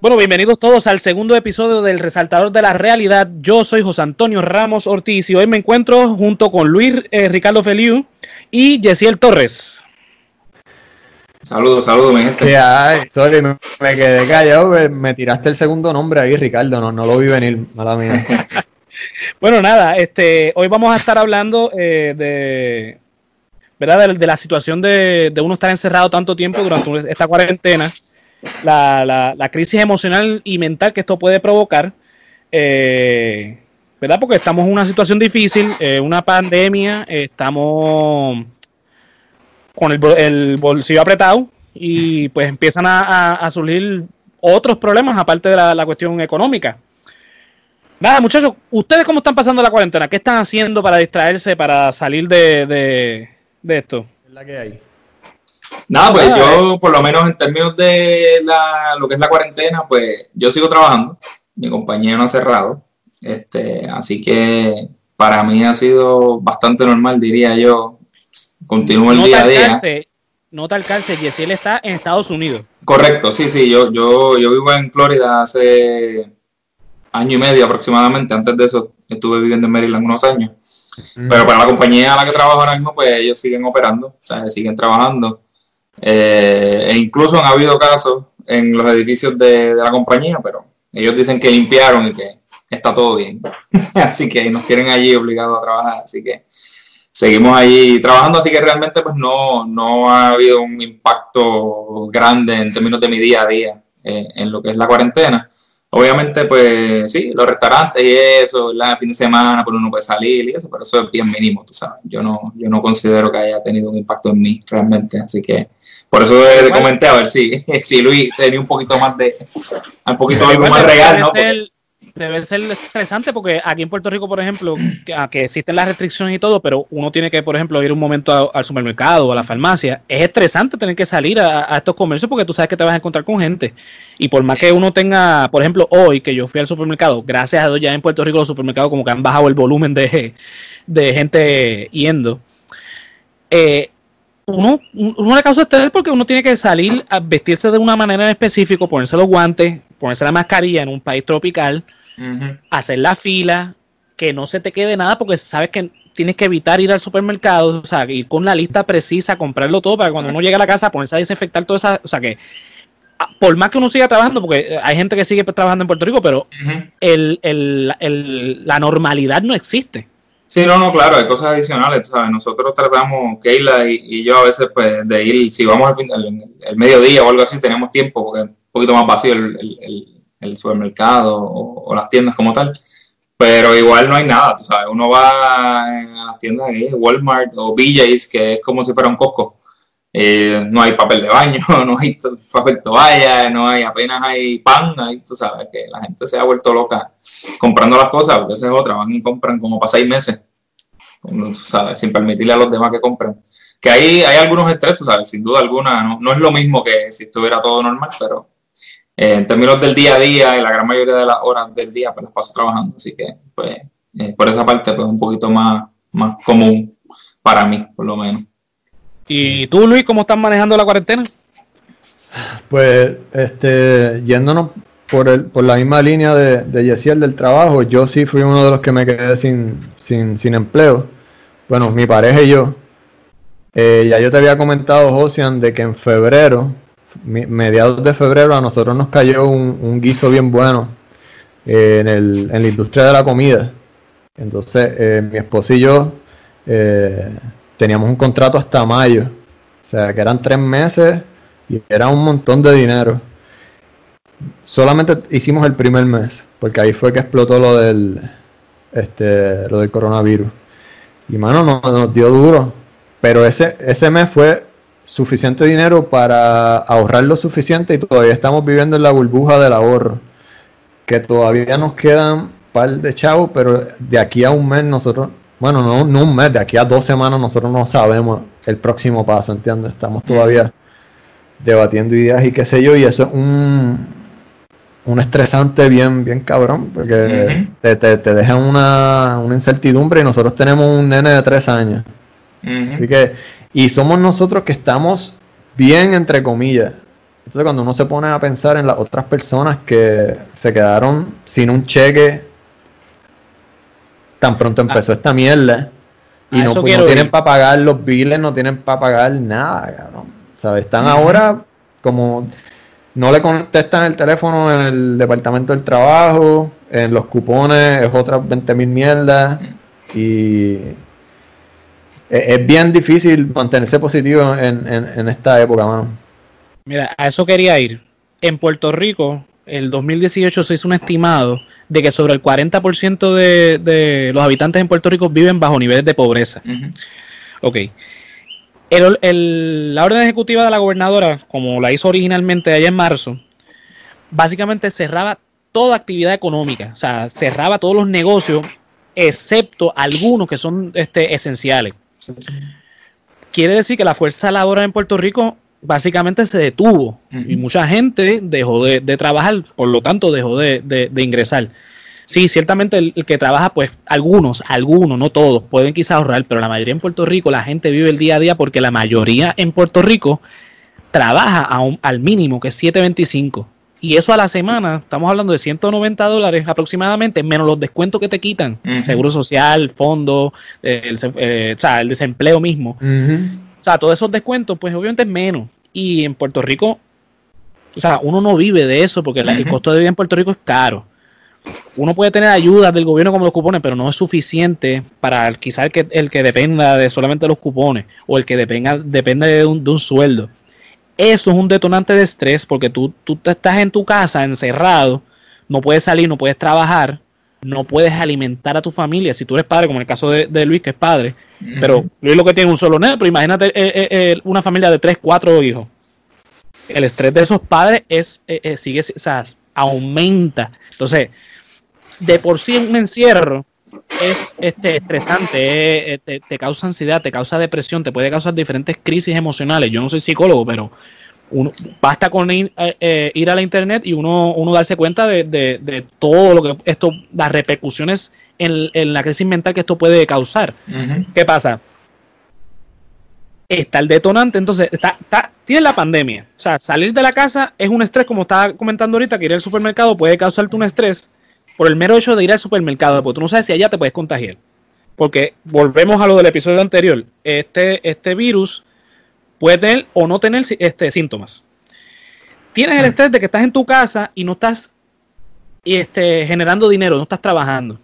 Bueno, bienvenidos todos al segundo episodio del Resaltador de la Realidad. Yo soy José Antonio Ramos Ortiz y hoy me encuentro junto con Luis eh, Ricardo Feliu y Yesiel Torres. Saludos, saludos, mi gente. sorry, me, quedé callado, me, tiraste el segundo nombre ahí, Ricardo, no, no lo vi venir, mala mía. bueno, nada, este, hoy vamos a estar hablando eh, de, ¿verdad? De, la situación de, de uno estar encerrado tanto tiempo durante esta cuarentena la, la, crisis emocional y mental que esto puede provocar, eh, ¿verdad? Porque estamos en una situación difícil, eh, una pandemia, estamos con el, bolsillo apretado y pues empiezan a, surgir otros problemas aparte de la, cuestión económica. Nada, muchachos, ¿ustedes cómo están pasando la cuarentena? ¿Qué están haciendo para distraerse, para salir de, de, de esto? la que hay? Nada, pues yo, por lo menos en términos de la, lo que es la cuarentena, pues yo sigo trabajando. Mi compañía no ha cerrado. Este, así que para mí ha sido bastante normal, diría yo. Continúo el día a día. no te alcance, Yesiel está en Estados Unidos. Correcto, sí, sí. Yo, yo, yo vivo en Florida hace año y medio aproximadamente. Antes de eso estuve viviendo en Maryland unos años. Mm. Pero para la compañía a la que trabajo ahora mismo, pues ellos siguen operando, o sea, siguen trabajando. Eh, e incluso han habido casos en los edificios de, la compañía, pero ellos dicen que limpiaron y que está todo bien. así que nos quieren allí obligados a trabajar. Así que seguimos allí trabajando, así que realmente pues no, no ha habido un impacto grande en términos de mi día a día eh, en lo que es la cuarentena. Obviamente, pues sí, los restaurantes y eso, el fin de semana, pues uno puede salir y eso, pero eso es bien mínimo, tú sabes. Yo no, yo no considero que haya tenido un impacto en mí realmente, así que por eso le comenté a ver si, si Luis tenía un poquito más de, un poquito algo más real, ¿no? Debe ser estresante porque aquí en Puerto Rico, por ejemplo, que, existen las restricciones y todo, pero uno tiene que, por ejemplo, ir un momento al supermercado o a la farmacia. Es estresante tener que salir a, estos comercios porque tú sabes que te vas a encontrar con gente. Y por más que uno tenga, por ejemplo, hoy que yo fui al supermercado, gracias a Dios ya en Puerto Rico los supermercados como que han bajado el volumen de, gente yendo. Eh, uno, uno le causa estrés porque uno tiene que salir a vestirse de una manera en específico, ponerse los guantes, ponerse la mascarilla en un país tropical hacer la fila, que no se te quede nada porque sabes que tienes que evitar ir al supermercado, o sea, ir con la lista precisa, comprarlo todo para cuando uno llegue a la casa ponerse a desinfectar todo esa, o sea que ah, por más que uno siga trabajando, porque hay gente que sigue trabajando en Puerto Rico, pero la normalidad no existe. Sí, no, no, claro, hay cosas adicionales, ¿sabes? Nosotros tratamos, Keila y, yo a veces, pues, de ir, si vamos al fin, el, mediodía o algo así, tenemos tiempo, porque es un poquito más vacío el, el supermercado o, las tiendas como tal. Pero igual no hay nada, tú sabes, uno va a las tiendas de Walmart o BJ's, que es como si fuera un coco. Eh, no hay papel de baño, no hay papel toalla, no hay, apenas hay pan, ahí tú sabes que la gente se ha vuelto loca comprando las cosas, porque esa es otra, van y compran como para seis meses, tú sabes, sin permitirle a los demás que compren. Que ahí hay algunos estrés, sabes, sin duda alguna, no, no es lo mismo que si estuviera todo normal, pero eh, en términos del día a día, y la gran mayoría de las horas del día pues las paso trabajando, así que pues eh, por esa parte pues un poquito más, más común para mí, por lo menos. ¿Y tú, Luis, cómo estás manejando la cuarentena? Pues, este, yéndonos por, el, por la misma línea de, de Yesiel del trabajo, yo sí fui uno de los que me quedé sin, sin, sin empleo. Bueno, mi pareja y yo. Eh, ya yo te había comentado, Josian, de que en febrero mediados de febrero a nosotros nos cayó un, guiso bien bueno eh, en, el, en, la industria de la comida. Entonces, eh, mi esposo y yo eh, teníamos un contrato hasta mayo. O sea, que eran tres meses y era un montón de dinero. Solamente hicimos el primer mes, porque ahí fue que explotó lo del, este, lo del coronavirus. Y mano, nos, nos dio duro. Pero ese, ese mes fue suficiente dinero para ahorrar lo suficiente y todavía estamos viviendo en la burbuja del ahorro. Que todavía nos quedan par de chavos, pero de aquí a un mes nosotros, bueno, no, no un mes, de aquí a dos semanas nosotros no sabemos el próximo paso, ¿entiendes? Estamos todavía debatiendo ideas y qué sé yo, y eso es un, un estresante bien, bien cabrón, porque te, te, deja una, una, incertidumbre y nosotros tenemos un nene de tres años. Así que, y somos nosotros que estamos bien, entre comillas. Entonces, cuando uno se pone a pensar en las otras personas que se quedaron sin un cheque tan pronto empezó ah. esta mierda y no, tienen para pagar los biles, no tienen para pagar nada, cabrón. ¿Sabes? Están ahora como no le contestan el teléfono en el departamento del trabajo, en los cupones es otras 20 mil mierdas y es, bien difícil mantenerse positivo en, esta época, mano. Mira, a eso quería ir. En Puerto Rico, el 2018 se hizo un estimado de que sobre el 40% de, de los habitantes en Puerto Rico viven bajo niveles de pobreza. Ok. la orden ejecutiva de la gobernadora, como la hizo originalmente allá en marzo, básicamente cerraba toda actividad económica, o sea, cerraba todos los negocios, excepto algunos que son este, esenciales. Quiere decir que la fuerza laboral en Puerto Rico básicamente se detuvo y mucha gente dejó de, trabajar, por lo tanto dejó de, ingresar. Sí, ciertamente el, que trabaja, pues algunos, algunos, no todos, pueden quizás ahorrar, pero la mayoría en Puerto Rico, la gente vive el día a día porque la mayoría en Puerto Rico trabaja al mínimo, que es 725. Y eso a la semana, estamos hablando de 190 dólares aproximadamente, menos los descuentos que te quitan, seguro social, fondo, el, eh, o sea, el desempleo mismo. O sea, todos esos descuentos, pues obviamente es menos. Y en Puerto Rico, o sea, uno no vive de eso porque el costo de vida en Puerto Rico es caro. Uno puede tener ayudas del gobierno como los cupones, pero no es suficiente para quizás el que, el que dependa de solamente los cupones o el que dependa, depende de un, de un sueldo eso es un detonante de estrés porque tú, tú estás en tu casa encerrado, no puedes salir, no puedes trabajar, no puedes alimentar a tu familia. Si tú eres padre, como en el caso de, Luis, que es padre, pero Luis lo que tiene un solo nene, pero imagínate eh, eh, eh, una familia de tres, cuatro hijos. El estrés de esos padres es, sigue, o sea, aumenta. Entonces, de por sí un encierro es este, estresante, te, causa ansiedad, te causa depresión, te puede causar diferentes crisis emocionales. Yo no soy psicólogo, pero uno, basta con ir, eh, eh, ir a la internet y uno, uno darse cuenta de, todo lo que esto, las repercusiones en, la crisis mental que esto puede causar. ¿Qué pasa? Está el detonante, entonces está, está, tiene la pandemia. O sea, salir de la casa es un estrés, como estaba comentando ahorita, que ir al supermercado puede causarte un estrés por el mero hecho de ir al supermercado, porque tú no sabes si allá te puedes contagiar. Porque volvemos a lo del episodio anterior, este, este virus puede tener o no tener este, síntomas. Tienes el estrés de que estás en tu casa y no estás este, generando dinero, no estás trabajando.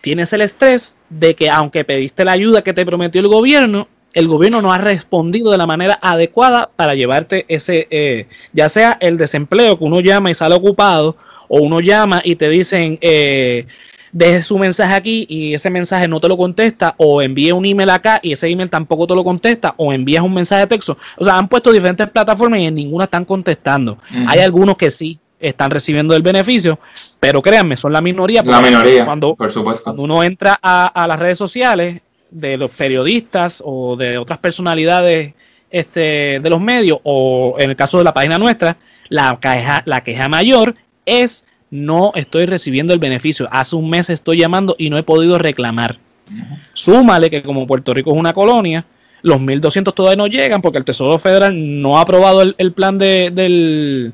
Tienes el estrés de que aunque pediste la ayuda que te prometió el gobierno, el gobierno no ha respondido de la manera adecuada para llevarte ese, eh, ya sea el desempleo que uno llama y sale ocupado, o uno llama y te dicen, eh, deje su mensaje aquí y ese mensaje no te lo contesta, o envíe un email acá y ese email tampoco te lo contesta, o envías un mensaje de texto. O sea, han puesto diferentes plataformas y en ninguna están contestando. Hay algunos que sí están recibiendo el beneficio, pero créanme, son la minoría. La minoría, cuando, por supuesto. Cuando uno entra a, las redes sociales de los periodistas o de otras personalidades este, de los medios, o en el caso de la página nuestra, la queja, la queja mayor es no estoy recibiendo el beneficio. Hace un mes estoy llamando y no he podido reclamar. Súmale que como Puerto Rico es una colonia, los 1.200 todavía no llegan porque el Tesoro Federal no ha aprobado el, plan del,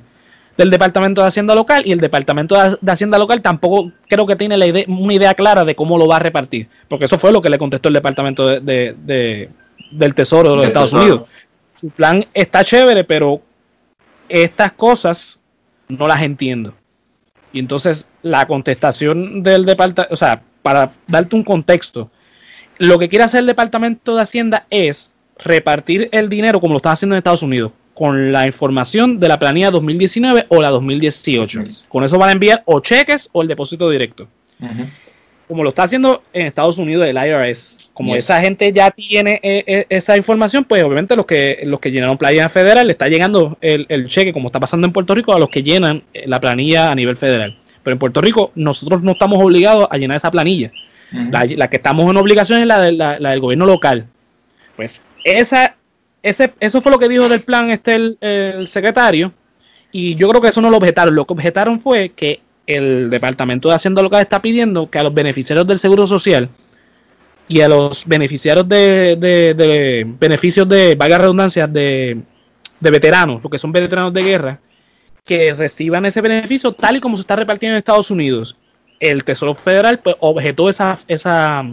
Departamento de Hacienda Local y el Departamento de Hacienda Local tampoco creo que tiene la idea, una idea clara de cómo lo va a repartir, porque eso fue lo que le contestó el Departamento de, del Tesoro de los Estados Unidos. Su plan está chévere, pero estas cosas no las entiendo. Y entonces la contestación del departamento, o sea, para darte un contexto, lo que quiere hacer el Departamento de Hacienda es repartir el dinero como lo está haciendo en Estados Unidos, con la información de la planilla 2019 o la 2018. Con eso van a enviar o cheques o el depósito directo como lo está haciendo en Estados Unidos el IRS, como esa gente ya tiene eh, eh, esa información, pues obviamente los que los que llenaron planilla federal le está llegando el, cheque, como está pasando en Puerto Rico, a los que llenan eh, la planilla a nivel federal. Pero en Puerto Rico nosotros no estamos obligados a llenar esa planilla. la, que estamos en obligación es la, la, del gobierno local. Pues esa, ese, eso fue lo que dijo del plan este el, el secretario Y yo creo que eso no lo objetaron. Lo que objetaron fue que el Departamento de Hacienda Local está pidiendo que a los beneficiarios del Seguro Social y a los beneficiarios de, de, beneficios de, valga redundancia, de, de veteranos, lo que son veteranos de guerra, que reciban ese beneficio tal y como se está repartiendo en Estados Unidos. El Tesoro Federal pues, objetó esa, esa,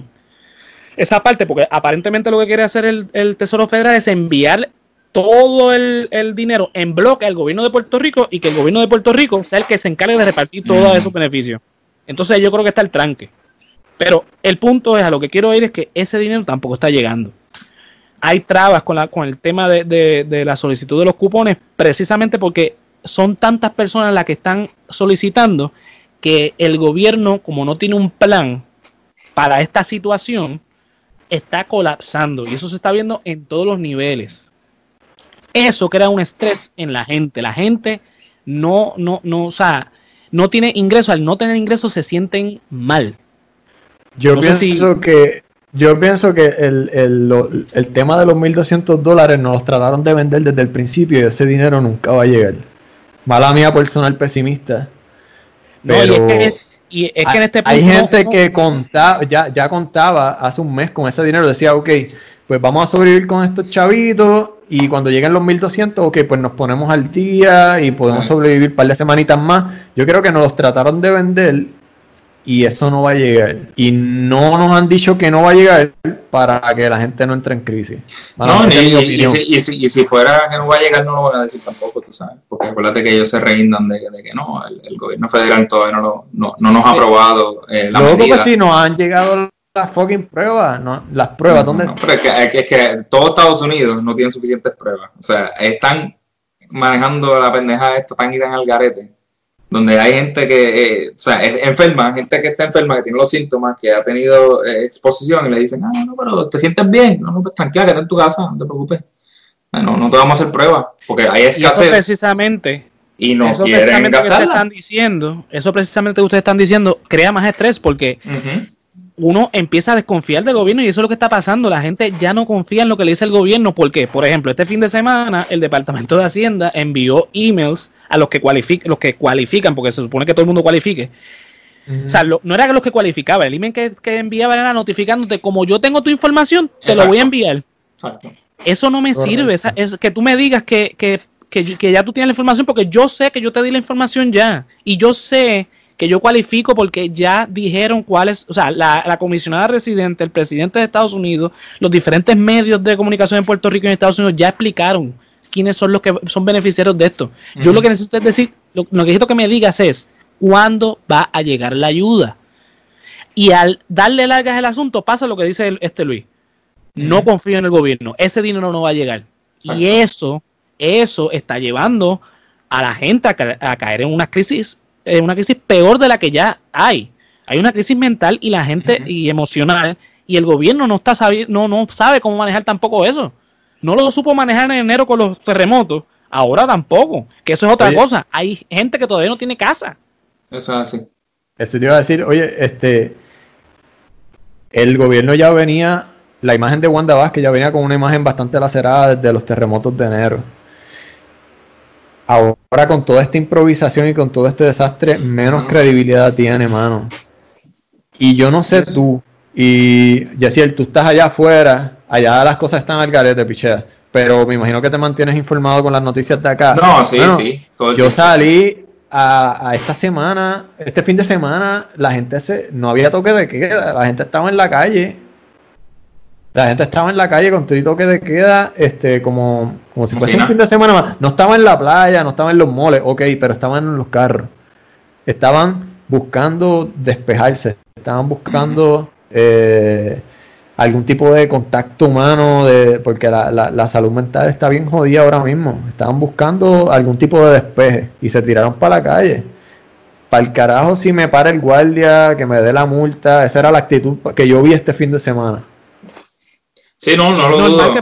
esa parte, porque aparentemente lo que quiere hacer el, el Tesoro Federal es enviar todo el, dinero en bloque al gobierno de Puerto Rico y que el gobierno de Puerto Rico sea el que se encargue de repartir todos esos beneficios. Entonces yo creo que está el tranque. Pero el punto es, a lo que quiero ir es que ese dinero tampoco está llegando. Hay trabas con, la, con el tema de, de la solicitud de los cupones precisamente porque son tantas personas las que están solicitando que el gobierno, como no tiene un plan para esta situación, está colapsando. Y eso se está viendo en todos los niveles eso crea un estrés en la gente. La gente no, no, no, o sea, no tiene ingreso. Al no tener ingreso se sienten mal. Yo pienso que yo pienso que el, el, el tema de los 1.200 dólares nos los trataron de vender desde el principio y ese dinero nunca va a llegar. Mala mía personal pesimista. Pero y es que, en este punto hay gente que contaba, ya, ya contaba hace un mes con ese dinero, decía, ok, pues vamos a sobrevivir con estos chavitos y cuando lleguen los 1200, ok, pues nos ponemos al día y podemos sobrevivir un par de semanitas más. Yo creo que nos los trataron de vender y eso no va a llegar. Y no nos han dicho que no va a llegar para que la gente no entre en crisis. no, y, si, fuera que no va a llegar, no lo van a decir tampoco, tú sabes. Porque acuérdate que ellos se reindan de, que no, el, gobierno federal todavía no, no, nos ha aprobado eh, la Luego que sí nos han llegado las fucking pruebas, ¿no? Las pruebas, ¿dónde? No, pero es que, es que todos Estados Unidos no tienen suficientes pruebas. O sea, están manejando la pendeja esta tan y tan al garete. Donde hay gente que, eh, o sea, es enferma, gente que está enferma, que tiene los síntomas, que ha tenido eh, exposición y le dicen, ah, no, pero te sientes bien, no, no, pues tranquila, quédate en tu casa, no te preocupes. No, no te vamos a hacer pruebas, porque hay escasez. Y eso precisamente, y no eso precisamente que ustedes están diciendo, eso precisamente que ustedes están diciendo, crea más estrés porque uno empieza a desconfiar del gobierno y eso es lo que está pasando. La gente ya no confía en lo que le dice el gobierno porque, por ejemplo, este fin de semana el Departamento de Hacienda envió emails a los que, cualifican, los que cualifican, porque se supone que todo el mundo cualifique. O sea, no era los que cualificaba, el email que, enviaba era notificándote, como yo tengo tu información, te lo voy a enviar. Eso no me sirve, es que tú me digas que, que, que ya tú tienes la información, porque yo sé que yo te di la información ya, y yo sé que yo cualifico porque ya dijeron cuáles, o sea, la, comisionada residente, el presidente de Estados Unidos, los diferentes medios de comunicación en Puerto Rico y en Estados Unidos ya explicaron quiénes son los que son beneficiarios de esto. Yo lo que necesito es decir, lo, que necesito que me digas es cuándo va a llegar la ayuda. Y al darle largas el asunto, pasa lo que dice este Luis. No confío en el gobierno, ese dinero no va a llegar. Y eso, eso está llevando a la gente a caer en una crisis es una crisis peor de la que ya hay. Hay una crisis mental y la gente y emocional y el gobierno no está no, no sabe cómo manejar tampoco eso. No lo supo manejar en enero con los terremotos, ahora tampoco, que eso es otra cosa. Hay gente que todavía no tiene casa. Eso es así. Eso te iba a decir, oye, este el gobierno ya venía, la imagen de Wanda Vázquez ya venía con una imagen bastante lacerada desde los terremotos de enero ahora con toda esta improvisación y con todo este desastre, menos credibilidad tiene, mano. Y yo no sé tú, y Yaciel, tú estás allá afuera, allá las cosas están al garete, pichea, pero me imagino que te mantienes informado con las noticias de acá. No, sí, sí. yo salí a, esta semana, este fin de semana, la gente se, no había toque de queda, la gente estaba en la calle la gente estaba en la calle con todo toque de queda, este, como, como si fuese un fin de semana más. No estaba en la playa, no estaba en los moles, ok, pero estaban en los carros. Estaban buscando despejarse, estaban buscando eh, algún tipo de contacto humano, de, porque la, la, salud mental está bien jodida ahora mismo. Estaban buscando algún tipo de despeje y se tiraron para la calle. Para el carajo, si me para el guardia, que me dé la multa. Esa era la actitud que yo vi este fin de semana. Sí, no, no lo dudo.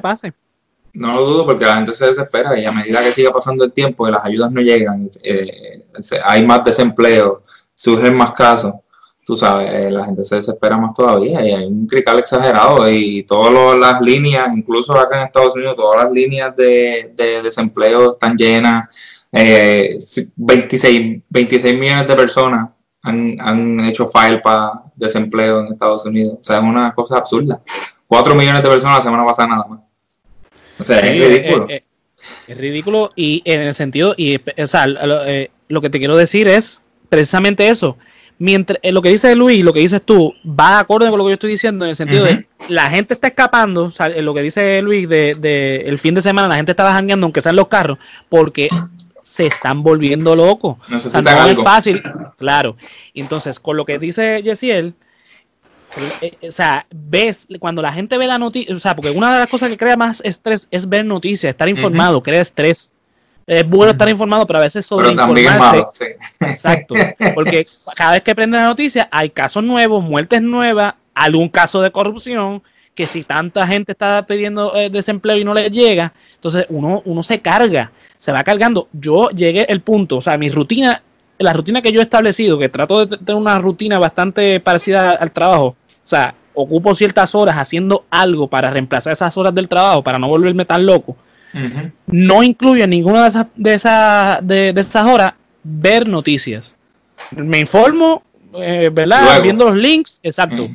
No lo dudo porque la gente se desespera y a medida que siga pasando el tiempo y las ayudas no llegan, eh, hay más desempleo, surgen más casos, tú sabes, eh, la gente se desespera más todavía y hay un crical exagerado y todas las líneas, incluso acá en Estados Unidos, todas las líneas de, desempleo están llenas. Eh, 26, 26 millones de personas han, han hecho file para desempleo en Estados Unidos. O sea, es una cosa absurda. 4 millones de personas la semana pasada nada más. O sea, es ridículo. Eh, eh, es ridículo y en el sentido, y, o sea, lo, eh, lo que te quiero decir es precisamente eso mientras lo que dice Luis, lo que dices tú, va acorde con lo que yo estoy diciendo, en el sentido de la gente está escapando, o lo que dice Luis, de, el fin de semana la gente está jangueando, aunque sean los carros, porque se están volviendo locos. no es fácil, claro. Entonces, con lo que dice Yesiel, eh, eh, o sea, ves, cuando la gente ve la noticia, o sea, porque una de las cosas que crea más estrés es ver noticias, estar informado, crea estrés es bueno estar informado, pero a veces sobre informarse. Exacto. Porque cada vez que prende la noticia hay casos nuevos, muertes nuevas, algún caso de corrupción, que si tanta gente está pidiendo eh, desempleo y no le llega, entonces uno, uno se carga, se va cargando. Yo llegué el punto, o sea, mi rutina, la rutina que yo he establecido, que trato de tener una rutina bastante parecida al trabajo, o sea, ocupo ciertas horas haciendo algo para reemplazar esas horas del trabajo, para no volverme tan loco no incluye ninguna de esas, de, esas, de, esas horas ver noticias. Me informo, eh, ¿verdad? Viendo los links, exacto.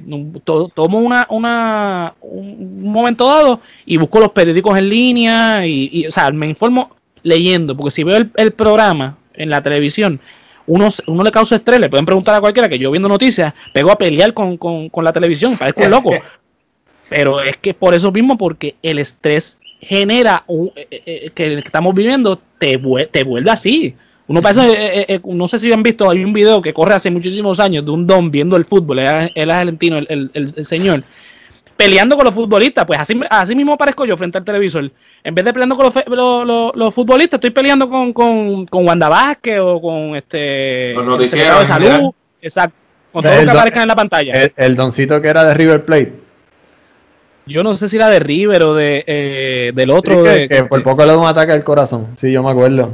Tomo una, una, un momento dado y busco los periódicos en línea y, o sea, me informo leyendo, porque si veo el, programa en la televisión, uno, uno, le causa estrés, le pueden preguntar a cualquiera que yo viendo noticias, pego a pelear con, con, con la televisión, parezco loco. Pero es que por eso mismo, porque el estrés genera un, eh, eh, eh, que estamos viviendo te, te vuelve así. Uno parece, no sé si han visto, hay un video que corre hace muchísimos años de un don viendo el fútbol, él es argentino, el, el, señor, peleando con los futbolistas, pues así, así mismo parezco yo frente al televisor. En vez de peleando con los, los, futbolistas, estoy peleando con, con, con Wanda Vázquez o con este... Los noticieros de salud. Exacto. Con todo lo que aparezca en la pantalla. el doncito que era de River Plate. Yo no sé si era de River o de, eh, del otro. que, por poco le da un ataque al corazón. Sí, yo me acuerdo.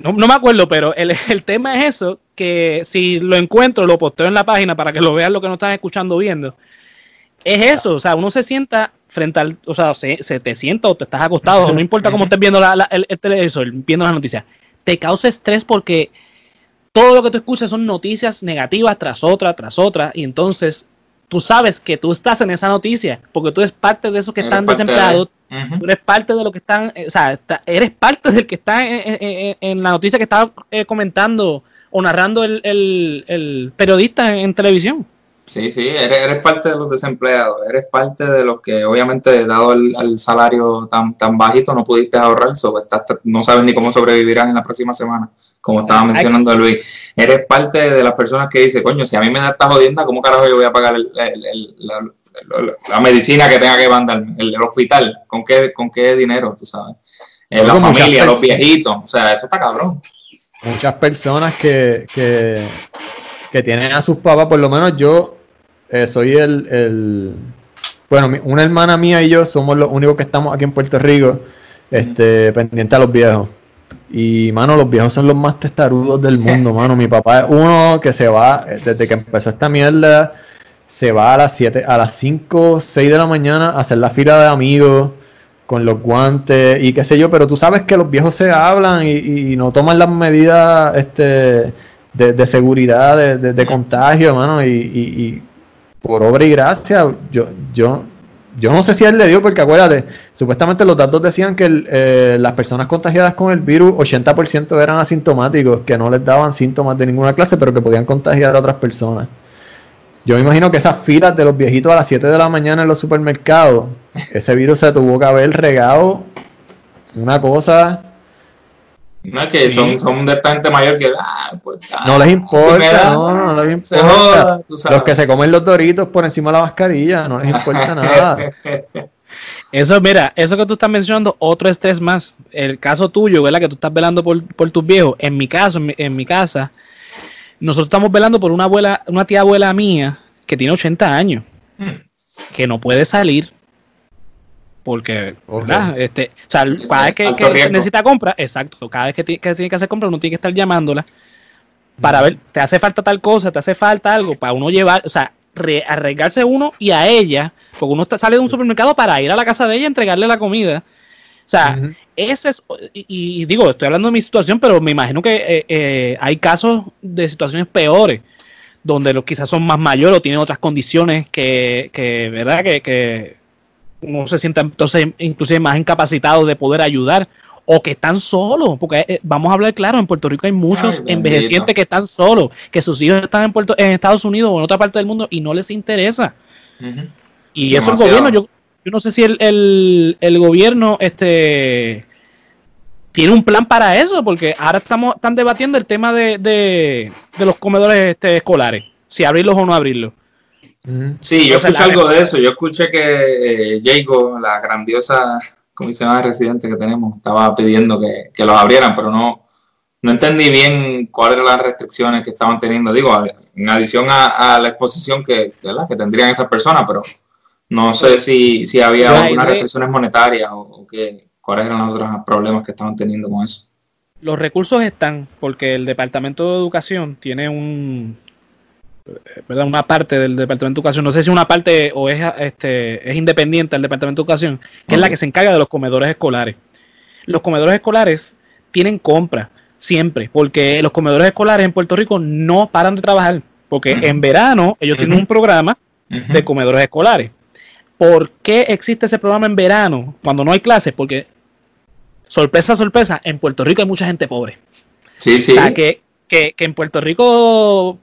no, me acuerdo, pero el, tema es eso, que si lo encuentro, lo posteo en la página para que lo vean lo que no están escuchando viendo. Es eso, o sea, uno se sienta frente al, o sea, se, te sienta o te estás acostado, no importa cómo estés viendo la, el, televisor, viendo las noticias, te causa estrés porque todo lo que tú escuchas son noticias negativas tras otra, tras otra, y entonces tú sabes que tú estás en esa noticia, porque tú eres parte de esos que están desempleados, tú eres parte de lo que están, eh, o sea, eres parte del que está en, la noticia que estaba eh, comentando o narrando el, el periodista en televisión. Sí, sí, eres, parte de los desempleados, eres parte de los que obviamente dado el, salario tan, tan bajito no pudiste ahorrar, no sabes ni cómo sobrevivirás en la próxima semana, como estaba mencionando Luis. Eres parte de las personas que dice, coño, si a mí me da esta jodienda, ¿cómo carajo yo voy a pagar la, medicina que tenga que mandarme, el, hospital? ¿Con qué, ¿Con qué dinero, tú sabes? Eh, la familia, los viejitos, o sea, eso está cabrón. Muchas personas que, que que tienen a sus papás, por lo menos yo eh, soy el, bueno, una hermana mía y yo somos los únicos que estamos aquí en Puerto Rico, este, pendiente a los viejos. Y, mano, los viejos son los más testarudos del mundo, mano. Mi papá es uno que se va, eh, desde que empezó esta mierda, se va a las 7, a las 5, 6 de la mañana a hacer la fila de amigos con los guantes y qué sé yo, pero tú sabes que los viejos se hablan y, y no toman las medidas, este de, seguridad, de, de, contagio, hermano, y, y, por obra y gracia, yo, yo, yo no sé si él le dio, porque acuérdate, supuestamente los datos decían que eh, las personas contagiadas con el virus, 80% eran asintomáticos, que no les daban síntomas de ninguna clase, pero que podían contagiar a otras personas. Yo me imagino que esas filas de los viejitos a las 7 de la mañana en los supermercados, ese virus se tuvo que haber regado una cosa no, que son, son de tanta mayor que, ah, pues, ah, no les importa, no, no, les importa. Los que se comen los doritos por encima de la mascarilla, no les importa nada. Eso, mira, eso que tú estás mencionando, otro estrés más. El caso tuyo, ¿verdad? Que tú estás velando por, por tus viejos. En mi caso, en mi, casa, nosotros estamos velando por una abuela, una tía abuela mía que tiene 80 años, hmm. que no puede salir porque, ¿verdad? Este, o sea, cada vez que, necesita compra, exacto, cada vez que, tiene que hacer compra, uno tiene que estar llamándola para ver, te hace falta tal cosa, te hace falta algo, para uno llevar, o sea, arriesgarse uno y a ella, porque uno sale de un supermercado para ir a la casa de ella y entregarle la comida. O sea, ese es, y, digo, estoy hablando de mi situación, pero me imagino que eh, eh, hay casos de situaciones peores, donde los quizás son más mayores o tienen otras condiciones que, que ¿verdad? Que, que uno se sienta entonces inclusive más incapacitado de poder ayudar o que están solos, porque eh, vamos a hablar claro, en Puerto Rico hay muchos envejecientes que están solos, que sus hijos están en, Puerto, en Estados Unidos o en otra parte del mundo y no les interesa. Y eso el gobierno, yo, yo no sé si el, el, gobierno este tiene un plan para eso, porque ahora estamos están debatiendo el tema de, de, los comedores este, escolares, si abrirlos o no abrirlos. Sí, yo escuché algo de eso. Yo escuché que eh, Jacob, la grandiosa comisionada residente que tenemos, estaba pidiendo que, que, los abrieran, pero no, no entendí bien cuáles eran las restricciones que estaban teniendo. Digo, en adición a, la exposición que, que tendrían esas personas, pero no sé si, si había algunas restricciones monetarias o, cuáles eran los otros problemas que estaban teniendo con eso. Los recursos están porque el Departamento de Educación tiene un, ¿verdad? una parte del Departamento de Educación, no sé si una parte o es, este, es independiente del Departamento de Educación, que es la que se encarga de los comedores escolares. Los comedores escolares tienen compra siempre, porque los comedores escolares en Puerto Rico no paran de trabajar, porque en verano ellos tienen un programa de comedores escolares. ¿Por qué existe ese programa en verano cuando no hay clases? Porque, sorpresa, sorpresa, en Puerto Rico hay mucha gente pobre. Sí, sí. O sea, que, que, que en Puerto Rico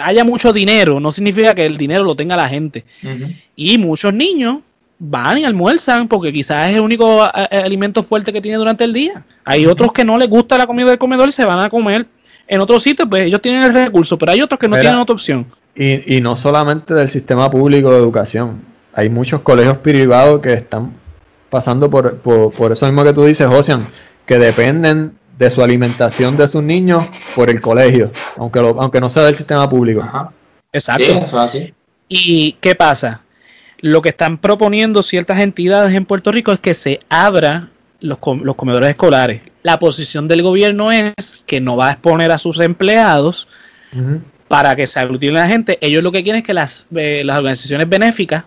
haya mucho dinero, no significa que el dinero lo tenga la gente. Y muchos niños van y almuerzan porque quizás es el único alimento fuerte que tiene durante el día. Hay otros que no les gusta la comida del comedor y se van a comer en otro sitio, pues ellos tienen el recurso, pero hay otros que no tienen otra opción. Y, y no solamente del sistema público de educación, hay muchos colegios privados que están pasando por, por, eso mismo que tú dices, Josian, que dependen de su alimentación de sus niños por el colegio, aunque, aunque no sea del sistema público. Exacto. ¿Y qué pasa? Lo que están proponiendo ciertas entidades en Puerto Rico es que se abra los, los comedores escolares. La posición del gobierno es que no va a exponer a sus empleados para que se aglutine la gente. Ellos lo que quieren es que las, eh, las organizaciones benéficas,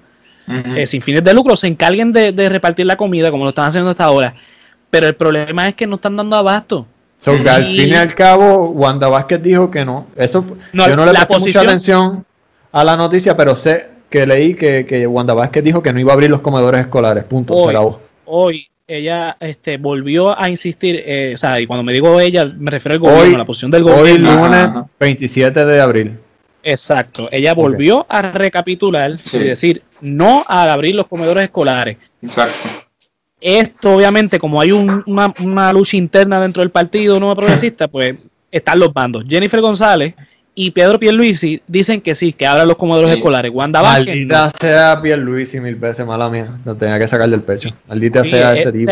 eh, sin fines de lucro, se encarguen de, de, repartir la comida como lo están haciendo hasta ahora. Pero el problema es que no están dando abasto. al fin y al cabo, Wanda Vázquez dijo que no. Eso, yo no le presté mucha atención a la noticia, pero sé que leí que, que Wanda Vázquez dijo que no iba a abrir los comedores escolares. Punto. Hoy, hoy ella este, volvió a insistir, eh, o sea, y cuando me digo ella, me refiero al gobierno, a la posición del gobierno. Hoy lunes 27 de abril. Exacto. Ella volvió a recapitular y decir no a abrir los comedores escolares. Exacto. Esto, obviamente, como hay una, lucha interna dentro del partido no progresista, pues están los bandos. Jennifer González y Pedro Pierluisi dicen que sí, que abran los comedores escolares. Wanda Vázquez. Maldita sea Pierluisi mil veces, mala mía. Lo tenía que sacar del pecho. Maldita sea ese tipo.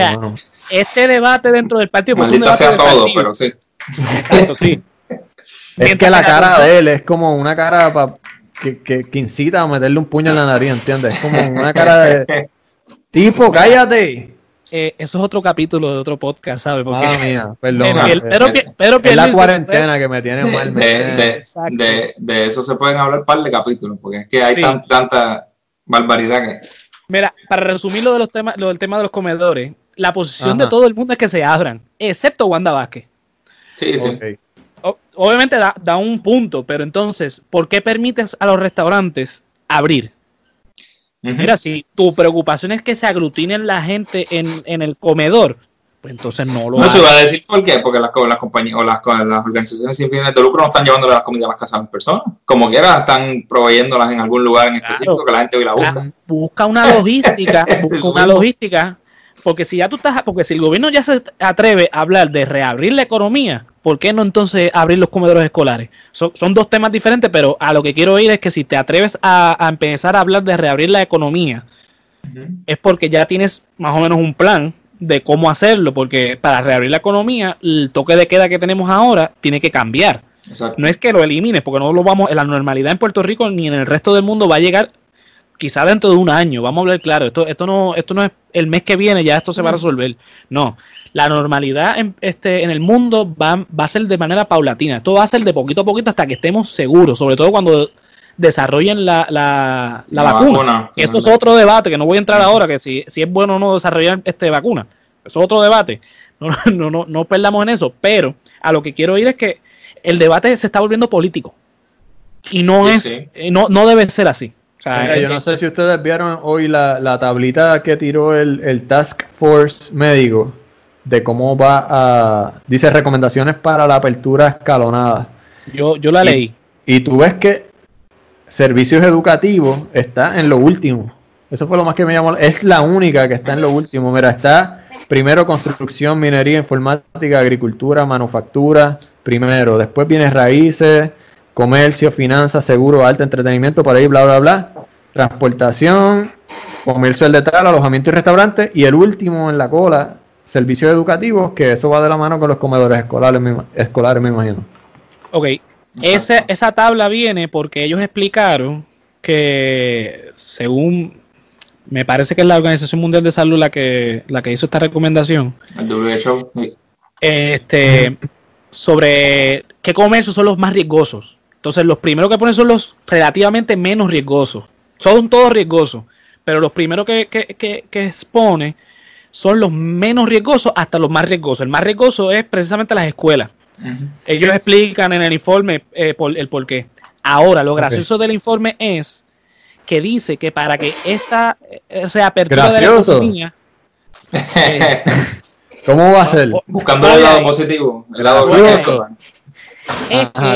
Este debate dentro del partido. Maldita sea todo, pero sí. Exacto, sí. es que la cara de él es como una cara que, que, que, incita a meterle un puño en la nariz, ¿entiendes? Es como una cara de tipo, cállate. Eh, eso es otro capítulo de otro podcast, ¿sabes? Porque, mía, perdón. es la cuarentena que me tiene mal. De, de, de, eso se pueden hablar un par de capítulos, porque es que hay tanta barbaridad que. Mira, para resumir lo, de los temas, lo del tema de los comedores, la posición de todo el mundo es que se abran, excepto Wanda Vázquez. Sí, sí. obviamente da, da un punto, pero entonces, ¿por qué permites a los restaurantes abrir? Mira, si tu preocupación es que se aglutinen la gente en, en el comedor, pues entonces no lo No, se iba a decir por qué, porque las, las compañías o las, las, organizaciones sin fines de lucro no están llevando la comida a las casas a las personas. Como quiera, están proveyéndolas en algún lugar en específico que la gente hoy la busca. Busca una logística, busca una logística, porque si ya tú estás, porque si el gobierno ya se atreve a hablar de reabrir la economía, ¿por qué no entonces abrir los comedores escolares? son dos temas diferentes, pero a lo que quiero ir es que si te atreves a, empezar a hablar de reabrir la economía, es porque ya tienes más o menos un plan de cómo hacerlo, porque para reabrir la economía, el toque de queda que tenemos ahora tiene que cambiar. No es que lo elimines, porque no lo vamos, la normalidad en Puerto Rico ni en el resto del mundo va a llegar quizá dentro de un año, vamos a hablar claro, esto, esto no, esto no es el mes que viene, ya esto se va a resolver. No, la normalidad en, este, en el mundo va, va a ser de manera paulatina. Esto va a ser de poquito a poquito hasta que estemos seguros, sobre todo cuando desarrollen la, la, la, vacuna. Eso es otro debate que no voy a entrar ahora, que si, si es bueno o no desarrollar este vacuna. Eso es otro debate. No, no, no, no perdamos en eso. Pero a lo que quiero ir es que el debate se está volviendo político. Y no es, eh, No, no debe ser así. yo no sé si ustedes vieron hoy la, la tablita que tiró el, el Task Force médico de cómo va a. Dice recomendaciones para la apertura escalonada. Yo, yo la leí. Y tú ves que servicios educativos está en lo último. Eso fue lo más que me llamó. Es la única que está en lo último. Mira, está primero construcción, minería, informática, agricultura, manufactura, primero. Después viene raíces, comercio, finanzas, seguro, alto entretenimiento, por ahí, bla, bla, bla. Transportación, comercio al detalle, alojamiento y restaurantes. Y el último en la cola, servicios educativos, que eso va de la mano con los comedores escolares, escolares me imagino. Ok, esa, esa tabla viene porque ellos explicaron que según me parece que es la Organización Mundial de Salud la que, la que hizo esta recomendación. El WHO. Este, sobre qué comercios son los más riesgosos. Entonces, los primeros que ponen son los relativamente menos riesgosos. Son todos riesgosos, pero los primeros que, que, que expone son los menos riesgosos hasta los más riesgosos. El más riesgoso es precisamente las escuelas. Ellos explican en el informe eh, el por qué. Ahora, lo gracioso del informe es que dice que para que esta eh, reapertura de la economía... Eh, ¿Cómo va a ser? Buscando el lado positivo. El lado gracioso.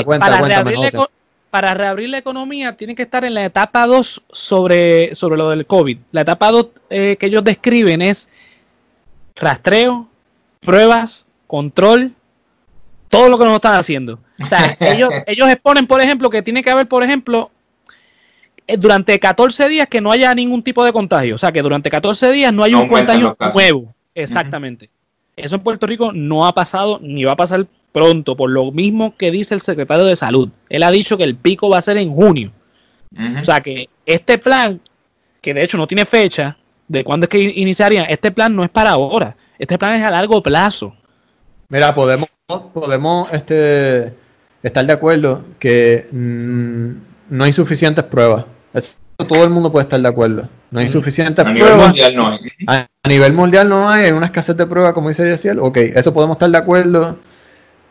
para, reabrir la, para, reabrir la, economía tiene que estar en la etapa 2 sobre, sobre lo del COVID. La etapa 2 que ellos describen es rastreo, pruebas, control, todo lo que nos están haciendo. O sea, ellos, ellos exponen, por ejemplo, que tiene que haber, por ejemplo, eh, durante 14 días que no haya ningún tipo de contagio. O sea, que durante 14 días no hay un contagio nuevo. Exactamente. Eso en Puerto Rico no ha pasado ni va a pasar pronto, por lo mismo que dice el secretario de Salud. Él ha dicho que el pico va a ser en junio. O sea, que este plan, que de hecho no tiene fecha, de cuándo es que iniciaría, este plan no es para ahora, este plan es a largo plazo. Mira, podemos, podemos este, estar de acuerdo que mm, no hay suficientes pruebas. Eso todo el mundo puede estar de acuerdo. No hay suficientes pruebas. A nivel mundial no hay. A, nivel mundial no hay, una escasez de pruebas, como dice Yesiel. Ok, eso podemos estar de acuerdo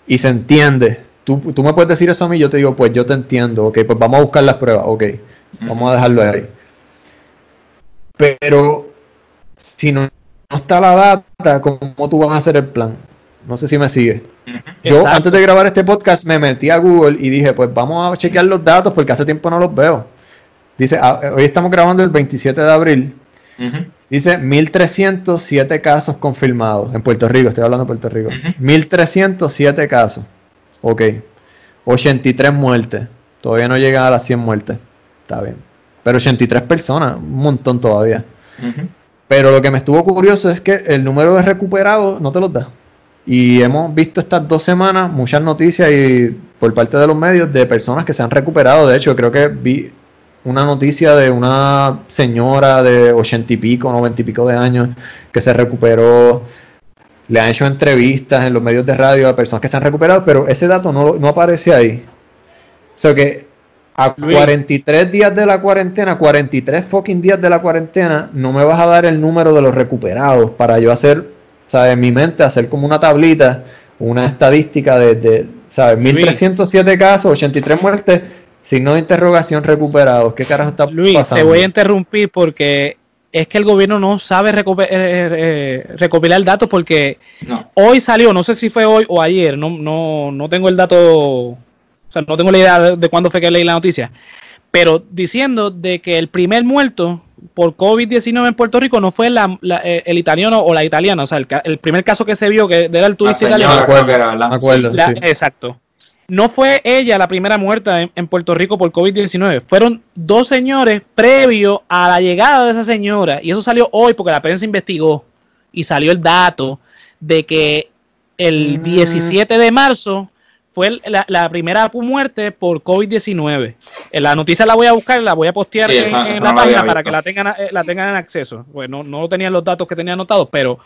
y se entiende. Tú, tú, me puedes decir eso a mí, yo te digo, pues yo te entiendo. Ok, pues vamos a buscar las pruebas. Ok, vamos a dejarlo ahí. Pero si no, está la data, ¿cómo tú vas a hacer el plan? No sé si me sigue. Yo antes de grabar este podcast me metí a Google y dije, pues vamos a chequear los datos porque hace tiempo no los veo. Dice, ah, hoy estamos grabando el 27 de abril. Dice 1307 casos confirmados en Puerto Rico, estoy hablando de Puerto Rico. 1307 casos. Ok. 83 muertes. Todavía no llega a las 100 muertes. Está bien. Pero 83 personas, un montón todavía. Pero lo que me estuvo curioso es que el número de recuperados no te los da. Y hemos visto estas dos semanas muchas noticias y por parte de los medios de personas que se han recuperado. De hecho, creo que vi una noticia de una señora de ochenta y pico, noventa y pico de años que se recuperó. Le han hecho entrevistas en los medios de radio a personas que se han recuperado, pero ese dato no, no aparece ahí. O sea que a 43 días de la cuarentena, 43 fucking días de la cuarentena, no me vas a dar el número de los recuperados para yo hacer, sea, en mi mente, hacer como una tablita, una estadística de, de ¿sabes? 1307 casos, 83 muertes, signo de interrogación recuperados. ¿Qué carajo está Luis, te voy a interrumpir porque es que el gobierno no sabe eh, eh, recopilar datos porque hoy salió, no sé si fue hoy o ayer, no, no, no tengo el dato o sea, no tengo la idea de, cuándo fue que leí la noticia. Pero diciendo de que el primer muerto por COVID-19 en Puerto Rico no fue eh, el italiano o la italiana, o sea, el, primer caso que se vio que era el turista italiano. acuerdo, Exacto. No fue ella la primera muerta en, Puerto Rico por COVID-19. Fueron dos señores previo a la llegada de esa señora. Y eso salió hoy porque la prensa investigó y salió el dato de que el 17 mm. de marzo fue la, primera muerte por COVID-19. La noticia la voy a buscar, la voy a postear en, la página para que la tengan, eh, la tengan en acceso. Bueno, no, tenían los datos que tenía anotados, pero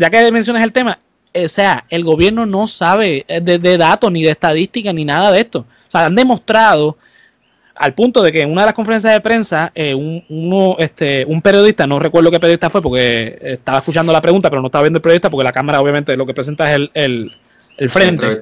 ya que mencionas el tema, o sea, el gobierno no sabe de, de datos ni de estadísticas ni nada de esto. O sea, han demostrado al punto de que en una de las conferencias de prensa, eh, un, uno, este, un periodista, no recuerdo qué periodista fue porque estaba escuchando la pregunta, pero no estaba viendo el periodista porque la cámara obviamente lo que presenta es el, el, frente.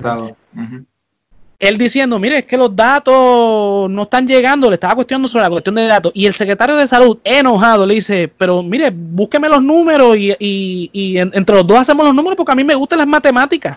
Él diciendo, mire, es que los datos no están llegando, le estaba cuestionando sobre la cuestión de datos. Y el secretario de salud, enojado, le dice, pero mire, búsqueme los números y, y, y entre los dos hacemos los números porque a mí me gustan las matemáticas.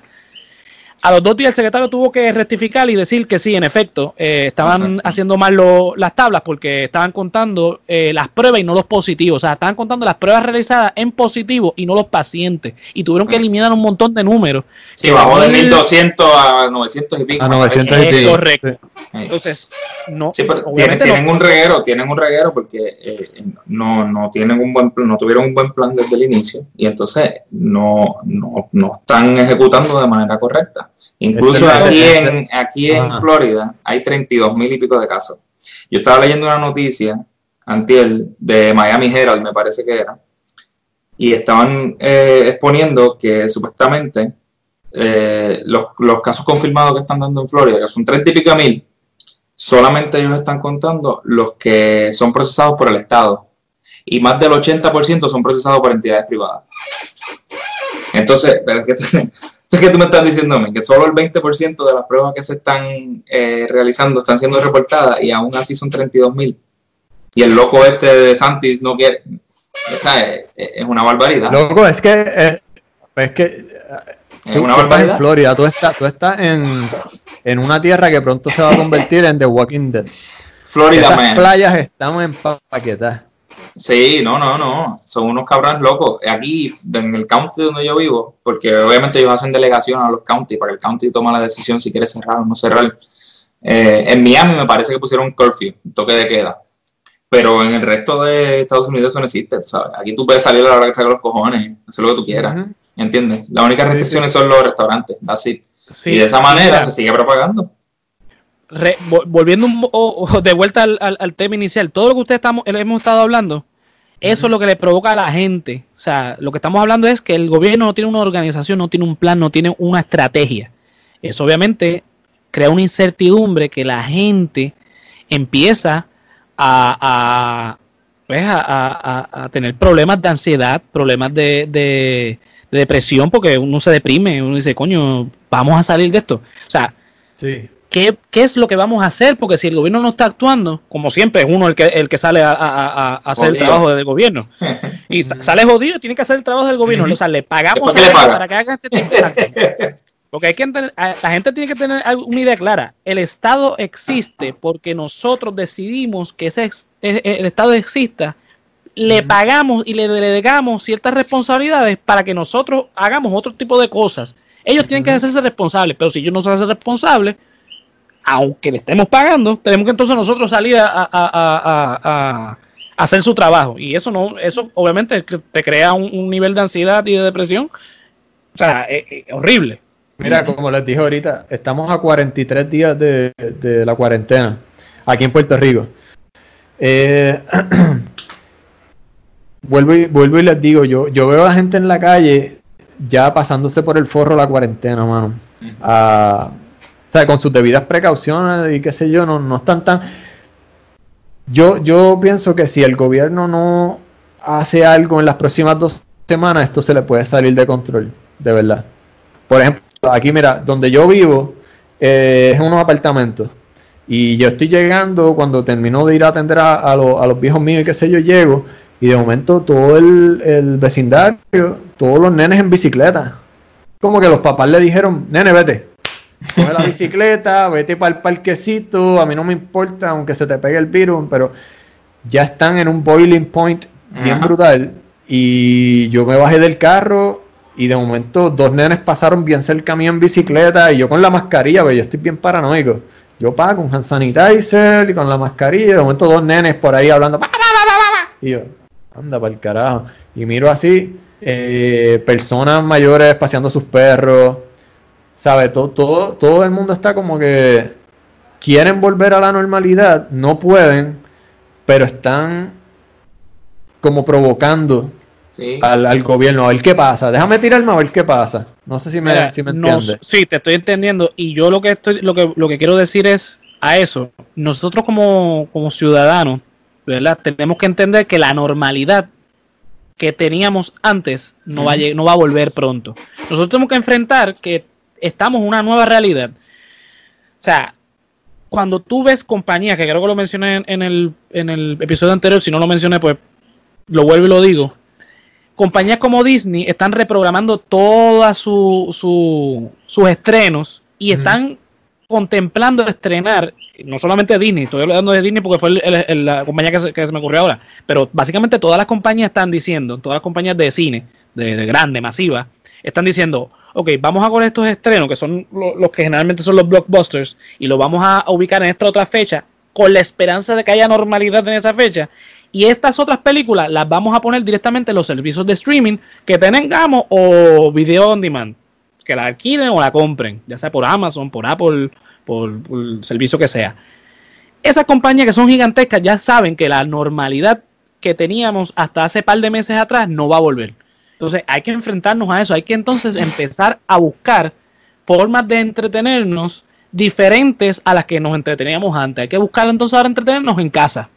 A los dos días el secretario tuvo que rectificar y decir que sí, en efecto, eh, estaban haciendo mal las tablas porque estaban contando eh, las pruebas y no los positivos. O sea, estaban contando las pruebas realizadas en positivo y no los pacientes. Y tuvieron que eliminar un montón de números. Sí, bajó de 1200 a 900 y pico. A 900 y pico. Correcto. Entonces, no. Sí, pero tienen, un reguero, tienen un reguero porque eh, no, no, tienen un buen no tuvieron un buen plan desde el inicio y entonces no, no, no están ejecutando de manera correcta. Incluso aquí en, aquí en Florida hay 32 mil y pico de casos. Yo estaba leyendo una noticia, Antiel, de Miami Herald, me parece que era, y estaban eh, exponiendo que supuestamente eh, los, casos confirmados que están dando en Florida, que son 30 y pico mil, solamente ellos están contando los que son procesados por el Estado. Y más del 80% son procesados por entidades privadas. Entonces, es que tú me estás diciendo que solo el 20% de las pruebas que se están eh, realizando están siendo reportadas y aún así son 32 mil. Y el loco este de Santis no quiere. es, una barbaridad. Loco, es que. Eh, es que. Es una barbaridad. En Florida, tú estás, tú estás en, en una tierra que pronto se va a convertir en The Walking Dead. Florida, Esas playas estamos en paquetas. Sí, no, no, no. Son unos cabrones locos. Aquí, en el county donde yo vivo, porque obviamente ellos hacen delegación a los counties para que el county toma la decisión si quiere cerrar o no cerrar. Eh, en Miami me parece que pusieron un curfew, un toque de queda. Pero en el resto de Estados Unidos eso no existe, ¿sabes? Aquí tú puedes salir a la hora que salgan los cojones, hacer lo que tú quieras. ¿Entiendes? Las únicas restricciones son los restaurantes, así. y de esa manera se sigue propagando volviendo de vuelta al, tema inicial, todo lo que ustedes estamos, hemos estado hablando, eso es lo que le provoca a la gente. O sea, lo que estamos hablando es que el gobierno no tiene una organización, no tiene un plan, no tiene una estrategia. Eso obviamente crea una incertidumbre que la gente empieza a, pues, tener problemas de ansiedad, problemas de, de, depresión, porque uno se deprime, uno dice, coño, vamos a salir de esto. O sea, sí. ¿Qué, es lo que vamos a hacer? Porque si el gobierno no está actuando, como siempre es uno el que, el que sale a, hacer el trabajo del gobierno. Y sale jodido, tiene que hacer el trabajo del gobierno. O sea, le pagamos para que haga este tipo de Porque hay que la gente tiene que tener una idea clara. El Estado existe porque nosotros decidimos que ese, e, e, el Estado exista. Le pagamos y le delegamos ciertas responsabilidades para que nosotros hagamos otro tipo de cosas. Ellos tienen que hacerse responsables, pero si ellos no se hacen responsables, aunque le estemos pagando, tenemos que entonces nosotros salir a, hacer su trabajo. Y eso no, eso obviamente te crea un, nivel de ansiedad y de depresión. O sea, es, horrible. Mira, como les dije ahorita, estamos a 43 días de, la cuarentena aquí en Puerto Rico. Eh, vuelvo, y, vuelvo y les digo, yo, yo veo a la gente en la calle ya pasándose por el forro la cuarentena, mano. A, o sea, con sus debidas precauciones y qué sé yo, no, no están tan... Yo, yo pienso que si el gobierno no hace algo en las próximas dos semanas, esto se le puede salir de control, de verdad. Por ejemplo, aquí mira, donde yo vivo eh, es unos apartamentos. Y yo estoy llegando, cuando termino de ir a atender a, los viejos míos y qué sé yo, llego. Y de momento todo el, el, vecindario, todos los nenes en bicicleta. Como que los papás le dijeron, nene, vete, coge la bicicleta, vete para el parquecito, a mí no me importa aunque se te pegue el virus, pero ya están en un boiling point bien brutal. Y yo me bajé del carro y de momento dos nenes pasaron bien cerca mí en bicicleta y yo con la mascarilla, porque yo estoy bien paranoico. Yo pago con hand sanitizer y con la mascarilla, y de momento dos nenes por ahí hablando. Y yo, anda para el carajo. Y miro así, eh, personas mayores paseando sus perros, ¿Sabes? Todo, todo, todo el mundo está como que quieren volver a la normalidad, no pueden, pero están como provocando al, gobierno, a ver qué pasa. Déjame tirarme a ver qué pasa. No sé si me, si me entiendes. sí, te estoy entendiendo. Y yo lo que estoy, lo que, lo que quiero decir es a eso. Nosotros como, como ciudadanos, ¿verdad? Tenemos que entender que la normalidad que teníamos antes no va, a, no va a volver pronto. Nosotros tenemos que enfrentar que estamos en una nueva realidad. O sea, cuando tú ves compañías, que creo que lo mencioné en, el, en el episodio anterior, si no lo mencioné, pues lo vuelvo y lo digo. Compañías como Disney están reprogramando todos su, sus estrenos y están contemplando estrenar, no solamente Disney, estoy hablando de Disney porque fue la compañía que se, me ocurrió ahora, pero básicamente todas las compañías están diciendo, todas las compañías de cine, de, grande, masiva, están diciendo, ok, vamos a con estos estrenos, que son los que generalmente son los blockbusters, y los vamos a ubicar en esta otra fecha, con la esperanza de que haya normalidad en esa fecha. Y estas otras películas las vamos a poner directamente en los servicios de streaming que tengamos o video on demand que la alquilen o la compren, ya sea por Amazon, por Apple, por, el servicio que sea. Esas compañías que son gigantescas ya saben que la normalidad que teníamos hasta hace par de meses atrás no va a volver. Entonces hay que enfrentarnos a eso, hay que entonces empezar a buscar formas de entretenernos diferentes a las que nos entreteníamos antes. Hay que buscar entonces ahora entretenernos en casa.